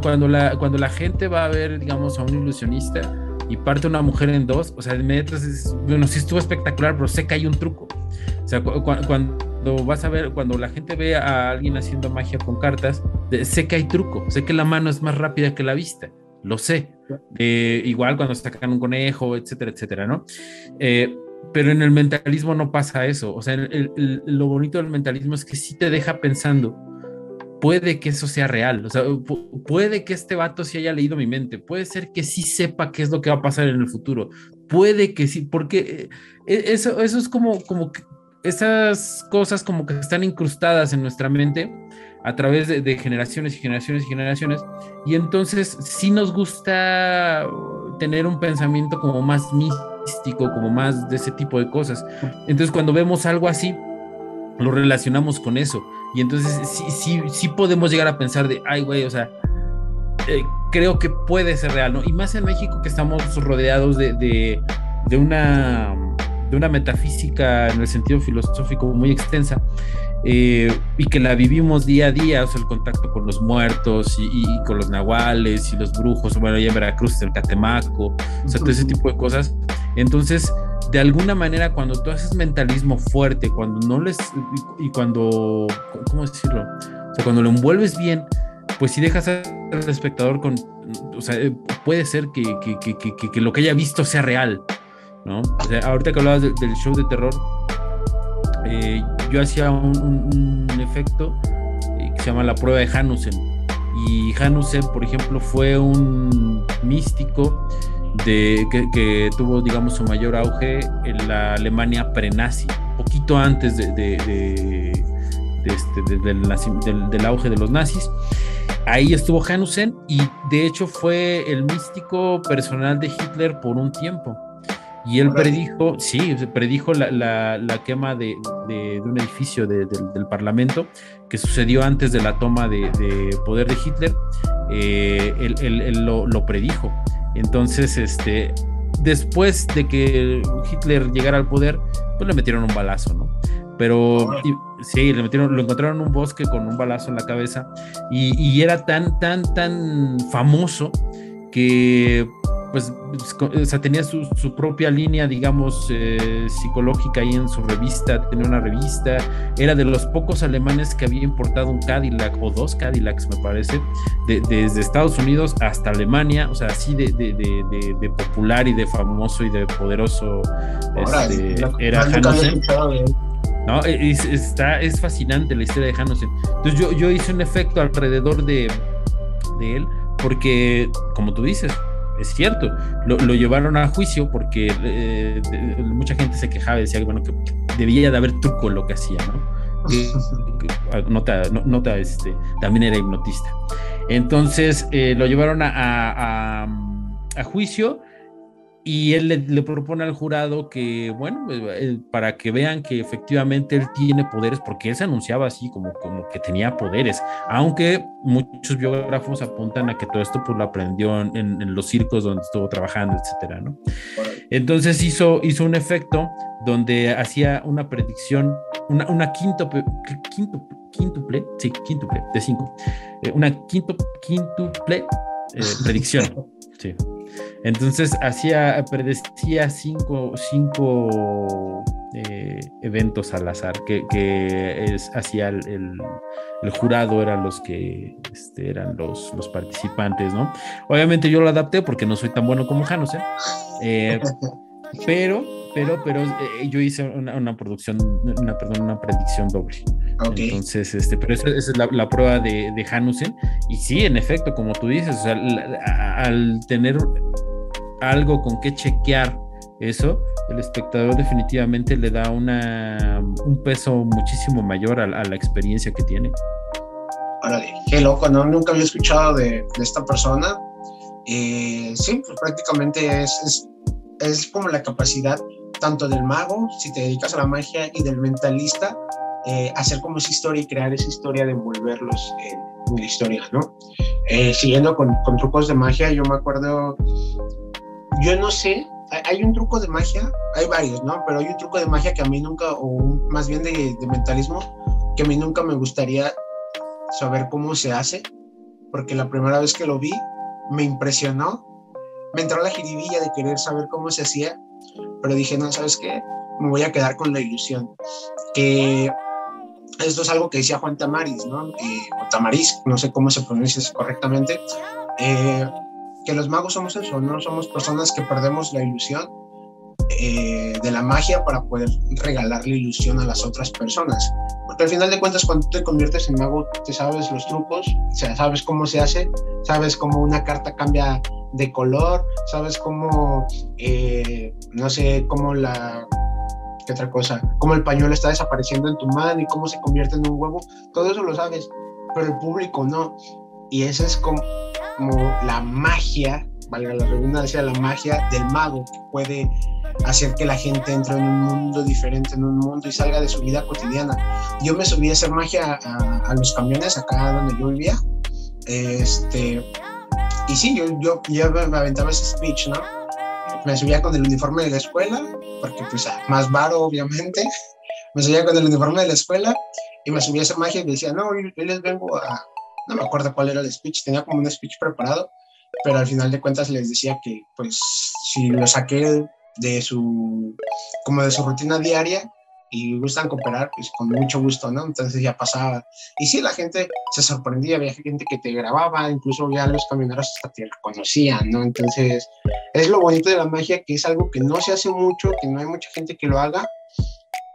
cuando, la, cuando la gente va a ver, digamos, a un ilusionista y parte una mujer en dos, o sea, inmediatamente es, bueno, sí estuvo espectacular, pero sé que hay un truco. O sea, cuando vas a ver, cuando la gente ve a alguien haciendo magia con cartas, sé que hay truco, sé que la mano es más rápida que la vista, lo sé. Eh, igual cuando sacan un conejo, etcétera, etcétera, ¿no? Eh, pero en el mentalismo no pasa eso. O sea, lo bonito del mentalismo es que sí te deja pensando, puede que eso sea real. O sea, puede que este vato sí haya leído mi mente. Puede ser que sí sepa qué es lo que va a pasar en el futuro. Puede que sí, porque eh, eso, eso es como, como esas cosas como que están incrustadas en nuestra mente a través de, generaciones y generaciones y generaciones. Y entonces sí nos gusta tener un pensamiento como más místico, como más de ese tipo de cosas. Entonces cuando vemos algo así, lo relacionamos con eso. Y entonces sí, sí, sí podemos llegar a pensar de, ay, güey, o sea, eh, creo que puede ser real, ¿no? Y más en México que estamos rodeados de, de, de una de una metafísica en el sentido filosófico muy extensa eh, y que la vivimos día a día, o sea, el contacto con los muertos y, con los nahuales y los brujos, bueno, ya en Veracruz, en Catemaco, o sea, todo ese tipo de cosas. Entonces, de alguna manera, cuando tú haces mentalismo fuerte, cuando no les, y cuando, ¿cómo decirlo? O sea, cuando lo envuelves bien, pues si dejas al espectador con, o sea, eh, puede ser que, que, que, que lo que haya visto sea real, ¿no? Ahorita que hablabas del show de terror, eh, yo hacía un, efecto eh, que se llama la prueba de Hanusen. Y Hanusen, por ejemplo, fue un místico de, que, tuvo, digamos, su mayor auge en la Alemania pre-nazi, poquito antes de, este, del, del, auge de los nazis. Ahí estuvo Hanusen y de hecho fue el místico personal de Hitler por un tiempo. Y él predijo, sí, predijo la, la, quema de, de, un edificio del Parlamento que sucedió antes de la toma de, poder de Hitler. Eh, él, él, lo, lo, predijo. Entonces, este, después de que Hitler llegara al poder, pues le metieron un balazo, ¿no? Pero sí, le metieron, lo encontraron en un bosque con un balazo en la cabeza y, y era tan, tan, tan famoso que pues, o sea, tenía su, su propia línea, digamos, eh, psicológica ahí en su revista, tenía una revista, era de los pocos alemanes que había importado un Cadillac o dos Cadillacs, me parece, desde Estados Unidos hasta Alemania, o sea, así de, de, de popular y de famoso y de poderoso este, era Hanusen. No, es, está, es fascinante la historia de Hanusen. Entonces yo, yo hice un efecto alrededor de, de él, porque, como tú dices, es cierto, lo, llevaron a juicio porque eh, mucha gente se quejaba y decía bueno, que debía de haber truco en lo que hacía, ¿no? <laughs> nota, nota, este, también era hipnotista. Entonces eh, lo llevaron a, a juicio y él le, propone al jurado que, bueno, pues, eh, para que vean que efectivamente él tiene poderes, porque él se anunciaba así como, como que tenía poderes, aunque muchos biógrafos apuntan a que todo esto pues lo aprendió en, los circos donde estuvo trabajando, etcétera, ¿no? Entonces hizo, hizo un efecto donde hacía una predicción, una, una quinto, quinto, quintuple, sí, quintuple, de cinco, eh, una quinto, quintuple eh, <laughs> predicción, sí. Entonces hacía, predecía cinco, cinco eh, eventos al azar que, que hacía el, jurado, eran los que este, eran los, los participantes, ¿no? Obviamente yo lo adapté porque no soy tan bueno como Janus, ¿eh? <laughs> pero, pero, pero eh, yo hice una, producción, una, perdón, una predicción doble. Entonces, este, pero esa, es la, prueba de, de Hanusen. Y sí, en efecto, como tú dices, al tener algo con que chequear eso, el espectador definitivamente le da una, un peso muchísimo mayor a, la experiencia que tiene. Órale, qué loco, ¿no? Nunca había escuchado de, esta persona. Eh, sí, pues prácticamente es, es, como la capacidad tanto del mago, si te dedicas a la magia, y del mentalista, eh, hacer como esa historia y crear esa historia de envolverlos en, una historia, ¿no? Eh, siguiendo con, con, trucos de magia, yo me acuerdo yo no sé, hay un truco de magia, hay varios, ¿no? Pero hay un truco de magia que a mí nunca, o más bien de, mentalismo, que a mí nunca me gustaría saber cómo se hace, porque la primera vez que lo vi me impresionó, me entró la jiribilla de querer saber cómo se hacía, pero dije, no, ¿sabes qué? Me voy a quedar con la ilusión. Que esto es algo que decía Juan Tamaris, ¿no? Eh, o Tamariz, no sé cómo se pronuncia correctamente. Eh, que los magos somos eso, no somos personas que perdemos la ilusión eh, de la magia para poder regalar la ilusión a las otras personas. Porque al final de cuentas, cuando te conviertes en mago, te sabes los trucos, sabes cómo se hace, sabes cómo una carta cambia de color, sabes cómo, eh, no sé, cómo la ¿qué otra cosa? Cómo el pañuelo está desapareciendo en tu mano y cómo se convierte en un huevo. Todo eso lo sabes, pero el público no. Y esa es como, como la magia, valga la redundancia, la magia del mago que puede hacer que la gente entre en un mundo diferente, en un mundo y salga de su vida cotidiana. Yo me subí a hacer magia a, los camiones acá donde yo vivía. Este, y sí, yo, yo, yo me aventaba ese speech, ¿no? Me subía con el uniforme de la escuela, porque pues más varo obviamente. Me subía con el uniforme de la escuela y me subía a hacer magia y decía, no, hoy les vengo a, no me acuerdo cuál era el speech, tenía como un speech preparado, pero al final de cuentas les decía que pues si lo saqué de su, como de su rutina diaria y gustan cooperar, pues con mucho gusto, ¿no? Entonces ya pasaba. Y sí, la gente se sorprendía, había gente que te grababa, incluso ya los camioneros hasta te reconocían, ¿no? Entonces es lo bonito de la magia, que es algo que no se hace mucho, que no hay mucha gente que lo haga.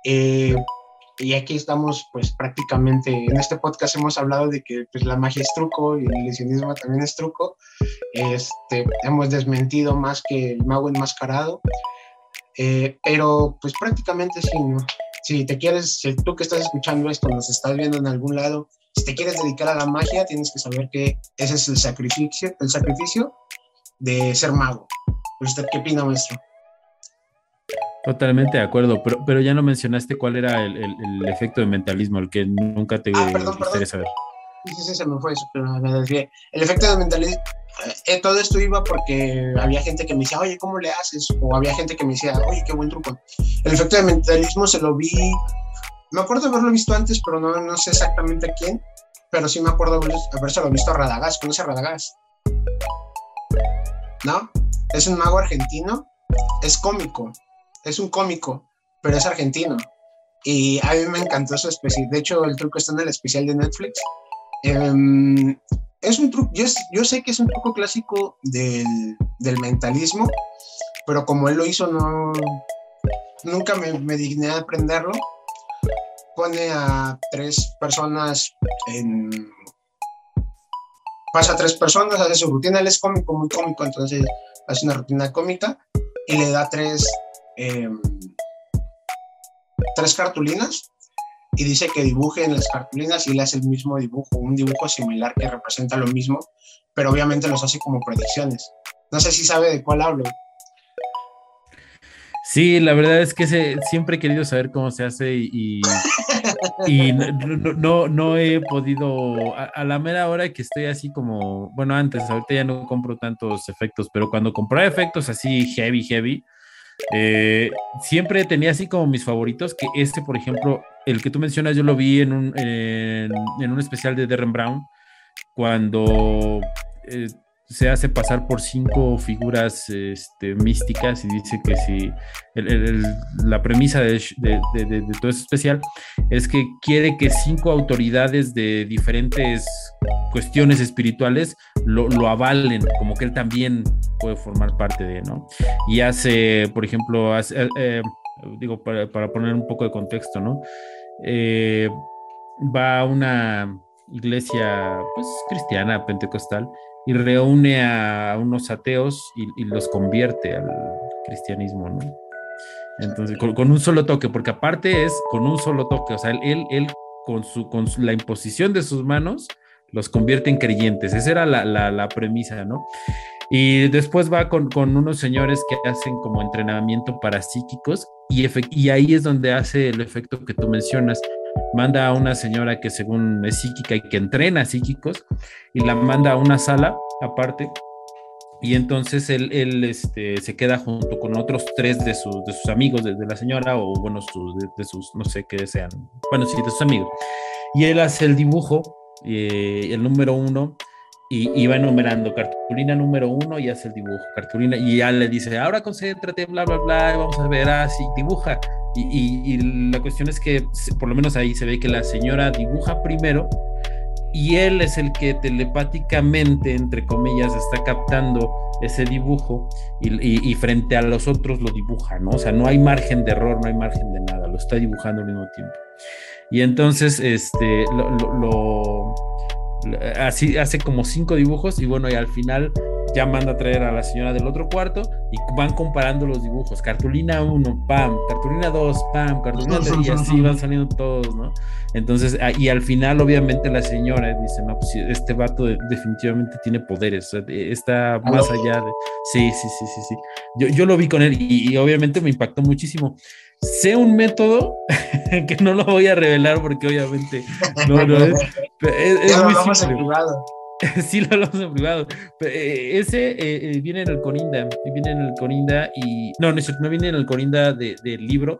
Eh, y aquí estamos pues prácticamente, en este podcast hemos hablado de que pues la magia es truco y el ilusionismo también es truco. Este, hemos desmentido más que el mago enmascarado, eh, pero pues prácticamente sí, ¿no? Si te quieres, si tú que estás escuchando esto, nos estás viendo en algún lado, si te quieres dedicar a la magia, tienes que saber que ese es el sacrificio, el sacrificio de ser mago. ¿Usted qué opina, maestro? Totalmente de acuerdo, pero, pero ya no mencionaste cuál era el, el, efecto de mentalismo, el que nunca te ah, gustaría saber. Sí, sí, se me fue eso, pero me desvié. El efecto de mentalismo, eh, todo esto iba porque había gente que me decía, oye, ¿cómo le haces? O había gente que me decía, oye, qué buen truco. El efecto de mentalismo se lo vi, me acuerdo haberlo visto antes, pero no, no sé exactamente a quién, pero sí me acuerdo haber, lo visto a Radagás. ¿Conoce a Radagás? ¿No? Es un mago argentino, es cómico, es un cómico, pero es argentino. Y a mí me encantó su especie. De hecho, el truco está en el especial de Netflix. Em, es un truco, yo, sé que es un truco clásico del, mentalismo, pero como él lo hizo, no, nunca me, me digné a aprenderlo. Pone a tres personas en. Pasa a tres personas, hace su rutina. Él es cómico, muy cómico, entonces hace una rutina cómica y le da tres Em, tres cartulinas y dice que dibuje en las cartulinas y le hace el mismo dibujo, un dibujo similar que representa lo mismo, pero obviamente los hace como predicciones. No sé si sabe de cuál hablo. Sí, la verdad es que siempre he querido saber cómo se hace y, y <laughs> no, no, he podido, a, a, la mera hora que estoy así como, bueno, antes, ahorita ya no compro tantos efectos, pero cuando compré efectos así heavy, heavy, eh, siempre tenía así como mis favoritos, que este, por ejemplo, el que tú mencionas, yo lo vi en un, en, un especial de Darren Brown, cuando eh, se hace pasar por cinco figuras este, místicas y dice que si la premisa de, todo ese especial es que quiere que cinco autoridades de diferentes cuestiones espirituales lo, avalen, como que él también puede formar parte de, ¿no? Y hace, por ejemplo, eh, eh, digo, para, poner un poco de contexto, ¿no? Eh, va a una iglesia pues, cristiana, pentecostal, y reúne a unos ateos y, los convierte al cristianismo, ¿no? Entonces, con, un solo toque, porque aparte es con un solo toque, o sea, él, él con, su, con la imposición de sus manos los convierte en creyentes, esa era la, la, premisa, ¿no? Y después va con, con, unos señores que hacen como entrenamiento para psíquicos y, y ahí es donde hace el efecto que tú mencionas, manda a una señora que según es psíquica y que entrena psíquicos y la manda a una sala aparte y entonces él, él este, se queda junto con otros tres de sus, de sus amigos de, la señora o bueno, de, sus, no sé qué sean, bueno, sí, de sus amigos. Y él hace el dibujo, eh, el número uno, y, va enumerando cartulina número uno y hace el dibujo, cartulina, y ya le dice, ahora concéntrate, bla, bla, bla, vamos a ver, así, dibuja. Y, la cuestión es que, por lo menos ahí se ve que la señora dibuja primero y él es el que telepáticamente, entre comillas, está captando ese dibujo y, frente a los otros lo dibuja, ¿no? O sea, no hay margen de error, no hay margen de nada, lo está dibujando al mismo tiempo. Y entonces, este, lo así hace como cinco dibujos y bueno, y al final ya manda a traer a la señora del otro cuarto y van comparando los dibujos. Cartulina 1, pam, cartulina 2, pam, cartulina 3 y así van saliendo todos, ¿no? Entonces, ah, y al final obviamente la señora dice, no, pues este vato definitivamente tiene poderes, está más allá de... Sí, sí, sí, sí, sí. Yo, yo lo vi con él y obviamente me impactó muchísimo sé un método <laughs> que no lo voy a revelar porque obviamente no, no <laughs> es, es, muy simple. <laughs> sí, lo hablamos en privado. Eh, ese eh, eh, viene en el Corinda, viene en el Corinda y no, no, no viene en el Corinda del libro,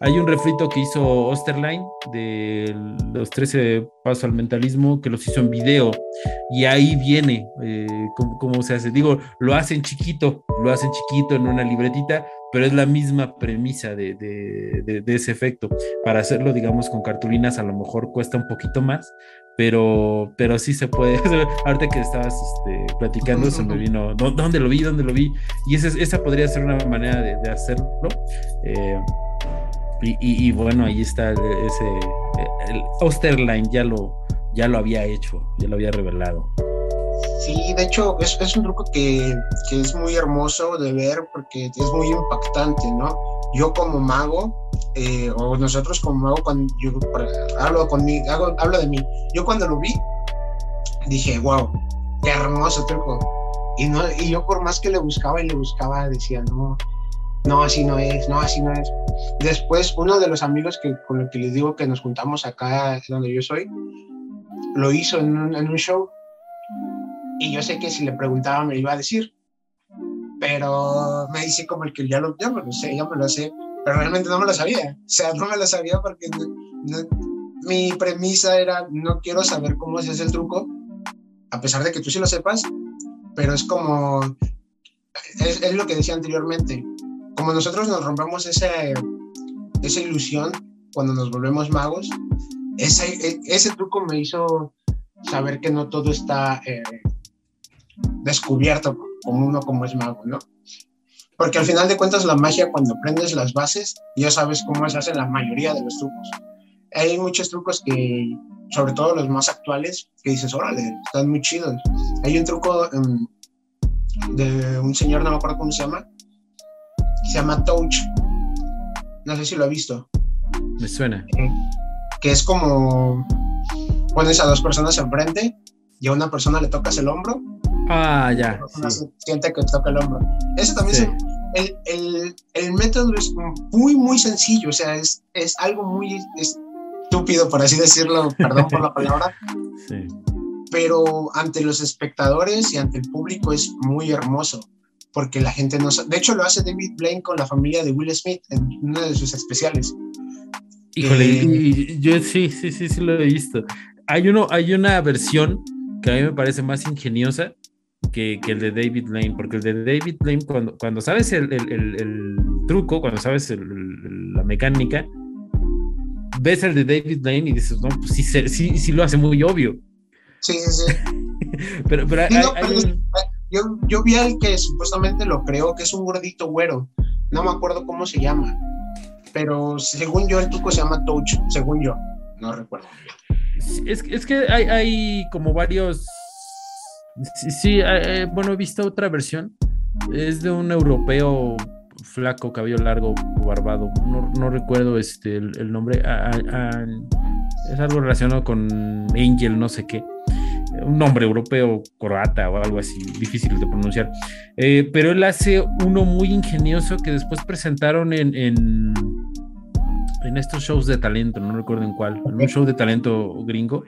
hay un refrito que hizo Osterline de los 13 pasos al mentalismo que los hizo en video y ahí viene eh, cómo, se hace. Digo, lo hacen chiquito, lo hacen chiquito en una libretita, pero es la misma premisa de, ese efecto. Para hacerlo, digamos, con cartulinas a lo mejor cuesta un poquito más, pero, pero sí se puede. <laughs> Ahorita que estabas este, platicando, se me vino, ¿dónde lo vi? ¿Dónde lo vi? Y esa, esa podría ser una manera de, hacerlo. Eh, y, bueno, ahí está ese. El Osterline ya lo, ya lo había hecho, ya lo había revelado. Sí, de hecho, es, un truco que, es muy hermoso de ver porque es muy impactante, ¿no? Yo como mago, eh, o nosotros como mago, cuando yo hablo, conmigo, hago, hablo de mí, yo cuando lo vi, dije, wow, qué hermoso truco. Y, no, y yo por más que le buscaba y le buscaba, decía, no, no, así no es, no, así no es. Después, uno de los amigos que, con los que les digo que nos juntamos acá donde yo soy, lo hizo en un show. Y yo sé que si le preguntaba me iba a decir. Pero me dice como el que ya, lo, ya me lo sé, ya me lo sé. Pero realmente no me lo sabía. O sea, no me lo sabía porque mi premisa era, no quiero saber cómo se hace el truco, a pesar de que tú sí lo sepas, pero es como, es, es lo que decía anteriormente, como nosotros nos rompemos esa, esa ilusión cuando nos volvemos magos, ese, ese truco me hizo saber que no todo está eh, descubierto como uno como es mago, ¿no? Porque al final de cuentas la magia cuando aprendes las bases ya sabes cómo se hacen la mayoría de los trucos. Hay muchos trucos que, sobre todo los más actuales, que dices, órale, están muy chidos. Hay un truco um, de un señor, no me acuerdo cómo se llama, se llama Touch. No sé si lo ha visto. Me suena. Eh, que es como pones a dos personas enfrente y a una persona le tocas el hombro. Ah, ya. Sí. Siente que toca el hombro. Eso también sí. el, el, el, método es muy, muy sencillo. O sea, es, es algo muy estúpido, por así decirlo. Perdón por la palabra. <laughs> Sí. Pero ante los espectadores y ante el público es muy hermoso porque la gente no sabe. De hecho, lo hace David Blaine con la familia de Will Smith en uno de sus especiales. Híjole, eh, yo sí, sí, sí, sí lo he visto. Hay, uno, hay una versión que a mí me parece más ingeniosa que, que el de David Blaine, porque el de David Blaine, cuando, cuando sabes el, el, el, el truco, cuando sabes la mecánica, ves el de David Blaine y dices, no, pues sí, sí, sí lo hace muy obvio. Sí, sí, sí. <laughs> pero, pero, hay, no, hay pero un... yo, yo vi al que supuestamente lo creó, que es un gordito güero. No me acuerdo cómo se llama. Pero según yo, el truco se llama Touch. Según yo. No recuerdo. Es, es que hay, hay, como varios. Sí, sí eh, bueno, he visto otra versión. Es de un europeo flaco, cabello largo, barbado. No, recuerdo este, el, nombre. A, es algo relacionado con Angel, no sé qué un nombre europeo, croata o algo así, difícil de pronunciar. Eh, pero él hace uno muy ingenioso que después presentaron en, en, estos shows de talento, no recuerdo en cuál, en un show de talento gringo.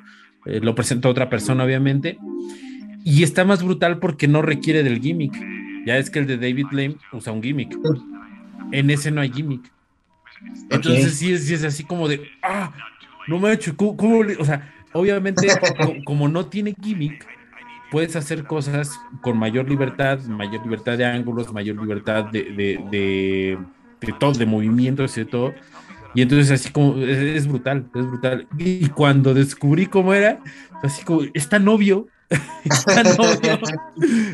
Eh, lo presentó otra persona, obviamente. Y está más brutal porque no requiere del gimmick. Ya es que el de David Lame usa un gimmick. En ese no hay gimmick. Entonces okay. sí, es, sí, es, así como de, ah, no me ha hecho, ¿cómo, cómo o sea, obviamente, <laughs> como no tiene gimmick, puedes hacer cosas con mayor libertad, mayor libertad de ángulos, mayor libertad de, de, de, de todo, de movimientos y de todo. Y entonces así como, es, es, brutal, es brutal. Y cuando descubrí cómo era, así como, es tan obvio, es tan obvio,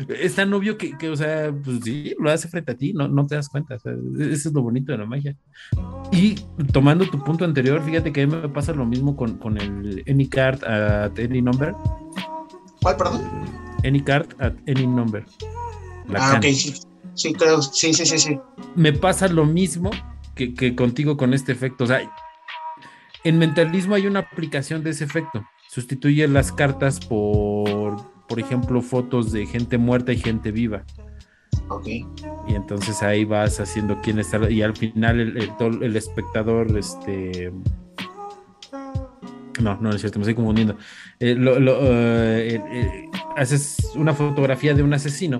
es tan obvio que, que, o sea, pues sí, lo hace frente a ti, no, no te das cuenta. O sea, eso es lo bonito de la magia. Y tomando tu punto anterior, fíjate que a mí me pasa lo mismo con, con el Any Card at Any Number. ¿Cuál, perdón? Any Card at Any Number. La ah, can. ok, sí. Sí, creo, sí, sí, sí, sí. Me pasa lo mismo que, que contigo con este efecto. O sea, en mentalismo hay una aplicación de ese efecto. Sustituye las cartas por, por ejemplo, fotos de gente muerta y gente viva. Ok. Y entonces ahí vas haciendo quién está. Y al final el, el, el espectador, este. No, no es cierto, me estoy confundiendo. Eh, lo, lo, uh, eh, eh, haces una fotografía de un asesino.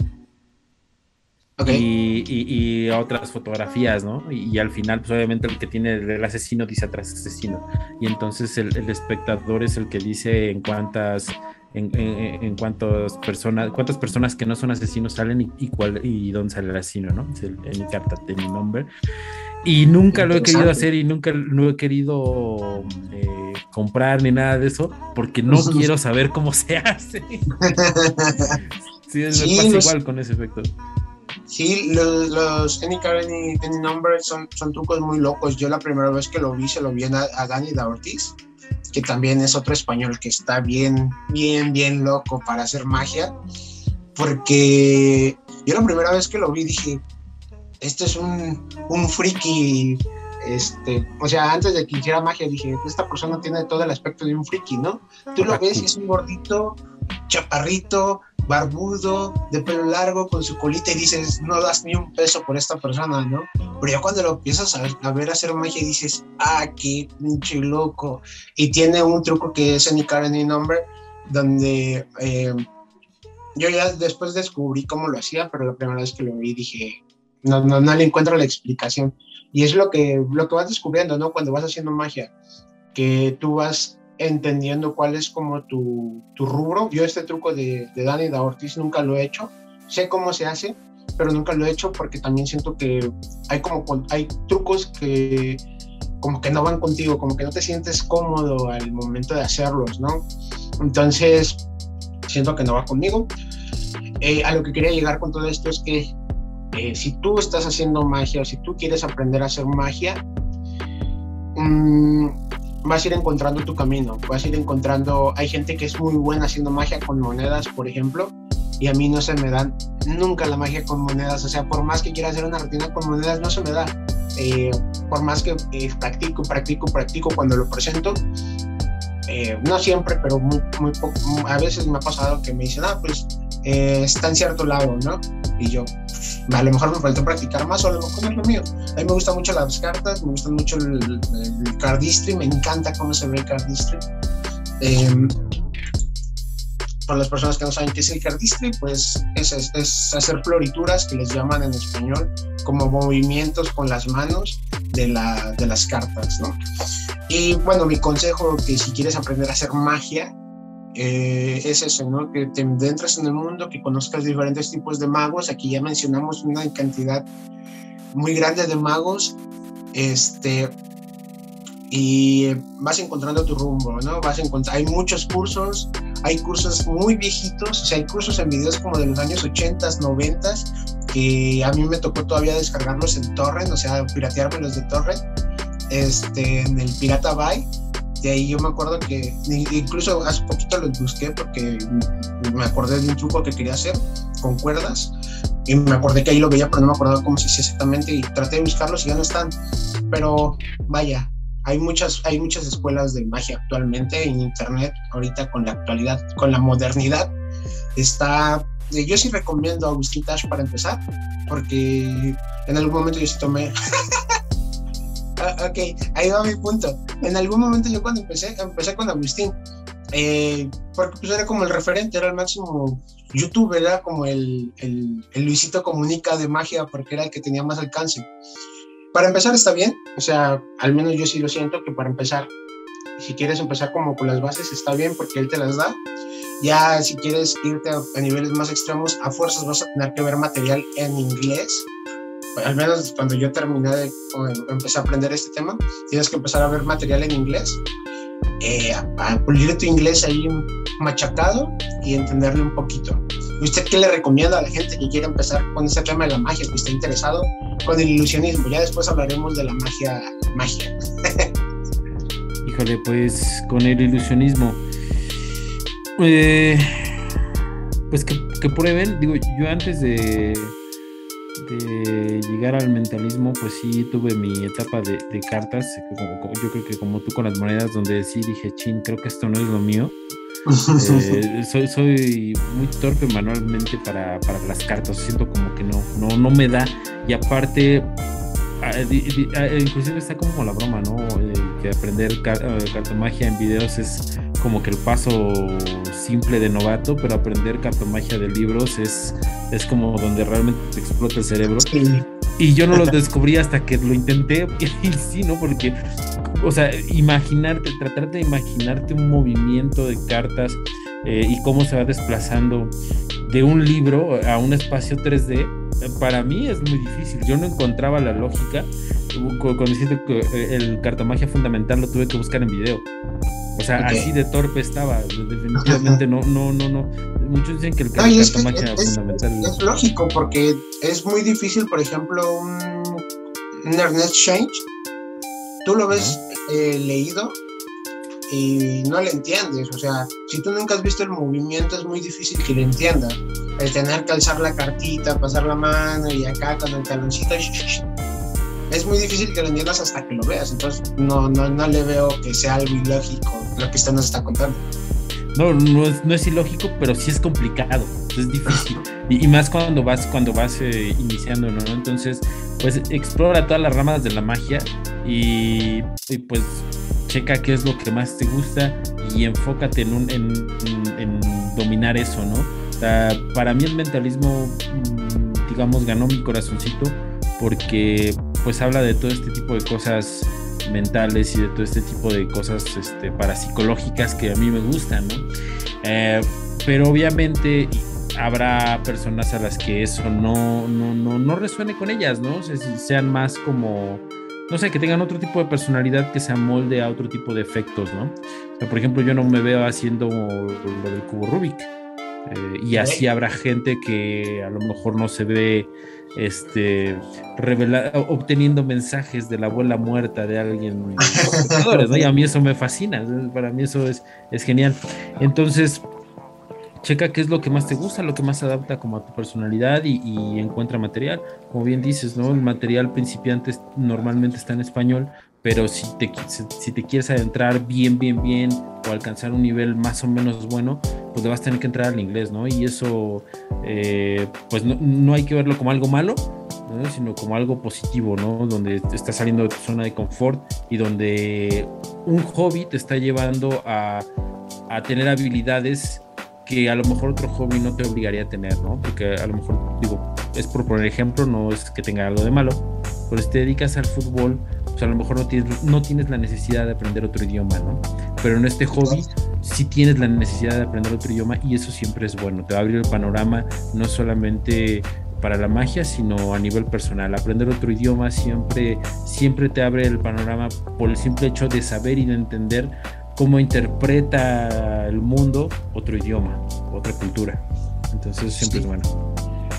Okay. Y, y, y, otras fotografías, ¿no? Y, y, al final, pues obviamente el que tiene el asesino dice atrás asesino. Y entonces el, el espectador es el que dice en cuántas en, en, en, cuántas personas, cuántas personas que no son asesinos salen y, y cuál y dónde sale el asesino, ¿no? Es el, en mi carta de mi nombre. Y nunca lo he querido hacer y nunca lo he querido eh, comprar ni nada de eso, porque no quiero saber cómo se <laughs> hace. <laughs> sí, me pasa igual con ese efecto. Sí, los, los Any Card, Any, any Number son, son trucos muy locos. Yo la primera vez que lo vi, se lo vi a, a Dani da Ortiz que también es otro español que está bien, bien, bien loco para hacer magia, porque yo la primera vez que lo vi dije, este es un, un friki, este, o sea, antes de que hiciera magia dije, esta persona tiene todo el aspecto de un friki, ¿no? Tú lo ves y es un gordito, chaparrito, barbudo, de pelo largo, con su colita y dices, no das ni un peso por esta persona, ¿no? Pero ya cuando lo empiezas a, ver hacer magia dices, ah, qué pinche loco. Y tiene un truco que es Any Car Any Number, donde eh, yo ya después descubrí cómo lo hacía, pero la primera vez que lo vi dije, no, no, no le encuentro la explicación. Y es lo que, lo que vas descubriendo, ¿no? Cuando vas haciendo magia, que tú vas entendiendo cuál es como tu, tu rubro. Yo este truco de, de Dani da Ortiz nunca lo he hecho. Sé cómo se hace, pero nunca lo he hecho porque también siento que hay como hay trucos que como que no van contigo, como que no te sientes cómodo al momento de hacerlos, ¿no? Entonces, siento que no va conmigo. Eh, a lo que quería llegar con todo esto es que eh, si tú estás haciendo magia o si tú quieres aprender a hacer magia, mmm, vas a ir encontrando tu camino, vas a ir encontrando, hay gente que es muy buena haciendo magia con monedas, por ejemplo, y a mí no se me dan nunca la magia con monedas, o sea, por más que quiera hacer una rutina con monedas, no se me da. Eh, por más que eh, practico, practico, practico cuando lo presento, eh, no siempre, pero muy, muy poco, a veces me ha pasado que me dicen, ah, pues está en cierto lado, ¿no? Y yo, a lo mejor me falta practicar más o a lo mejor es lo mío. A mí me gustan mucho las cartas, me gusta mucho el, el cardistry, me encanta cómo se ve el cardistry. Eh, para las personas que no saben qué es el cardistry, pues es, es, hacer florituras que les llaman en español como movimientos con las manos de, la, de las cartas, ¿no? Y bueno, mi consejo que si quieres aprender a hacer magia, eh, es eso, ¿no? Que te entres en el mundo, que conozcas diferentes tipos de magos. Aquí ya mencionamos una cantidad muy grande de magos. Este, y vas encontrando tu rumbo, ¿no? Vas a encontrar, hay muchos cursos, hay cursos muy viejitos, o sea, hay cursos en videos como de los años 80, 90, que a mí me tocó todavía descargarlos en torrent, o sea, pirateármelos de torrent, este, en el Pirata Bay de ahí yo me acuerdo que incluso hace poquito los busqué porque me acordé de un truco que quería hacer con cuerdas y me acordé que ahí lo veía pero no me acordaba cómo se hacía exactamente y traté de buscarlos y ya no están. Pero vaya hay muchas hay muchas escuelas de magia actualmente en internet ahorita con la actualidad con la modernidad está yo sí recomiendo a Agustín Tash para empezar porque en algún momento yo sí tomé <laughs> Ah, ok, ahí va mi punto. En algún momento yo cuando empecé, empecé con Agustín, eh, porque pues era como el referente, era el máximo youtuber, era como el, el, Luisito Comunica de magia, porque era el que tenía más alcance. Para empezar está bien, o sea, al menos yo sí lo siento que para empezar, si quieres empezar como con las bases está bien porque él te las da. Ya si quieres irte a niveles más extremos, a fuerzas vas a tener que ver material en inglés al menos cuando yo terminé de empecé a aprender este tema, tienes que empezar a ver material en inglés, eh, a, pulir tu inglés ahí machacado y entenderle un poquito. ¿Usted qué le recomienda a la gente que quiere empezar con ese tema de la magia, que esté interesado con el ilusionismo? Ya después hablaremos de la magia, magia. <laughs> Híjole, pues con el ilusionismo. Eh, pues que prueben, digo, yo antes de de llegar al mentalismo, pues sí tuve mi etapa de, cartas, yo creo que como tú con las monedas, donde sí dije, chin, creo que esto no es lo mío. Eh, soy, soy muy torpe manualmente para, para, las cartas, siento como que no, no, no me da. Y aparte, ah, ah, inclusive está como la broma, ¿no? que aprender eh, cartomagia en videos es como que el paso simple de novato, pero aprender cartomagia de libros es, es como donde realmente te explota el cerebro. Y yo no lo descubrí hasta que lo intenté, <laughs> y sí, ¿no? Porque, o sea, imaginarte, tratar de imaginarte un movimiento de cartas eh, y cómo se va desplazando de un libro a un espacio 3D, para mí es muy difícil. Yo no encontraba la lógica. Cuando que eh, el cartomagia fundamental lo tuve que buscar en video. Sea, así de torpe estaba. Definitivamente no, no, no, no. Muchos dicen que el no, es, fundamental. Es, lógico, porque es muy difícil, por ejemplo, un, un Ernest Change. Tú lo ves eh, leído y no le entiendes. O sea, si tú nunca has visto el movimiento, es muy difícil que lo entiendas. El tener que alzar la cartita, pasar la mano y acá con el taloncito es muy difícil que lo entiendas hasta que lo veas. Entonces, no, no, no le veo que sea algo ilógico lo que usted nos está contando. no, no es, no es ilógico, pero sí es complicado, es difícil. Y, más cuando vas, cuando vas eh, iniciando, ¿no? Entonces, pues explora todas las ramas de la magia y, pues checa qué es lo que más te gusta y enfócate en, un, en, dominar eso, ¿no? para mí el mentalismo, mm, digamos, ganó mi corazoncito porque pues habla de todo este tipo de cosas mentales y de todo este tipo de cosas este, parapsicológicas que a mí me gustan, ¿no? Eh, pero obviamente habrá personas a las que eso no, no, no, no resuene con ellas, ¿no? O sea, si sean más como, no sé, que tengan otro tipo de personalidad que se amolde a otro tipo de efectos, ¿no? O sea, por ejemplo, yo no me veo haciendo lo del cubo Rubik. Eh, y así habrá gente que a lo mejor no se ve este, obteniendo mensajes de la abuela muerta de alguien. <laughs> Y a mí eso me fascina, para mí eso es, es genial. Entonces, checa qué es lo que más te gusta, lo que más se adapta como a tu personalidad y, encuentra material. Como bien dices, ¿no? El material principiante normalmente está en español, pero si te, si te quieres adentrar bien, bien, bien o alcanzar un nivel más o menos bueno, pues le vas a tener que entrar al inglés, ¿no? Y eso, eh, pues no, hay que verlo como algo malo, sino como algo positivo, ¿no? Donde estás saliendo de tu zona de confort y donde un hobby te está llevando a, a tener habilidades que a lo mejor otro hobby no te obligaría a tener, ¿no? Porque a lo mejor, digo, es por poner ejemplo, no es que tenga algo de malo, pero si te dedicas al fútbol, pues a lo mejor no tienes, no tienes la necesidad de aprender otro idioma, ¿no? Pero en este hobby sí tienes la necesidad de aprender otro idioma y eso siempre es bueno, te va a abrir el panorama no solamente para la magia, sino a nivel personal. Aprender otro idioma siempre, siempre te abre el panorama por el simple hecho de saber y de entender cómo interpreta el mundo otro idioma, otra cultura. Entonces siempre es bueno.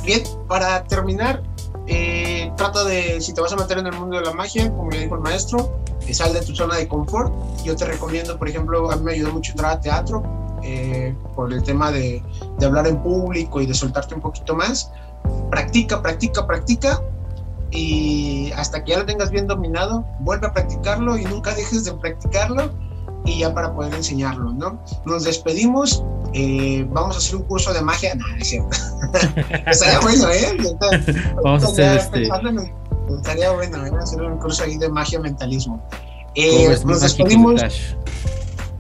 Bien, para terminar, eh, trata de, si te vas a meter en el mundo de la magia, como ya dijo el maestro, eh, sal de tu zona de confort. Yo te recomiendo, por ejemplo, a mí me ayudó mucho entrar a teatro eh, por el tema de, de hablar en público y de soltarte un poquito más. Practica, practica, practica y hasta que ya lo tengas bien dominado, vuelve a practicarlo y nunca dejes de practicarlo y ya para poder enseñarlo, ¿no? Nos despedimos, eh, vamos a hacer un curso de magia, no, es cierto. <laughs> estaría bueno, ¿eh? <laughs> vamos a hacer este... estaría bueno, ¿eh? Hacer un curso ahí de magia mentalismo. Eh, nos despedimos.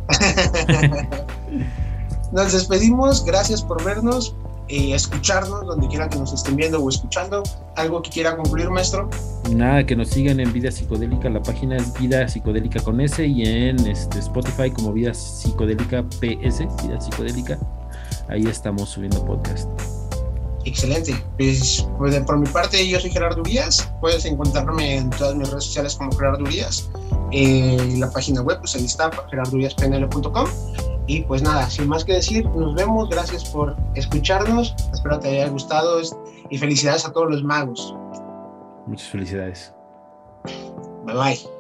<laughs> nos despedimos, gracias por vernos, eh, escucharnos donde quiera que nos estén viendo o escuchando. ¿Algo que quiera concluir, maestro? Nada, que nos sigan en Vida Psicodélica. La página es Vida Psicodélica con S y en este, Spotify como Vida Psicodélica PS, Vida Psicodélica. Ahí estamos subiendo podcast. Excelente. Pues, pues por mi parte, yo soy Gerardo Urias. Puedes encontrarme en todas mis redes sociales como Gerardo Urias. Eh, la página web, pues ahí está, gerarduriaspnl.com. Y pues nada, sin más que decir, nos vemos. Gracias por escucharnos. Espero te haya gustado y felicidades a todos los magos. Muchas felicidades. Bye bye.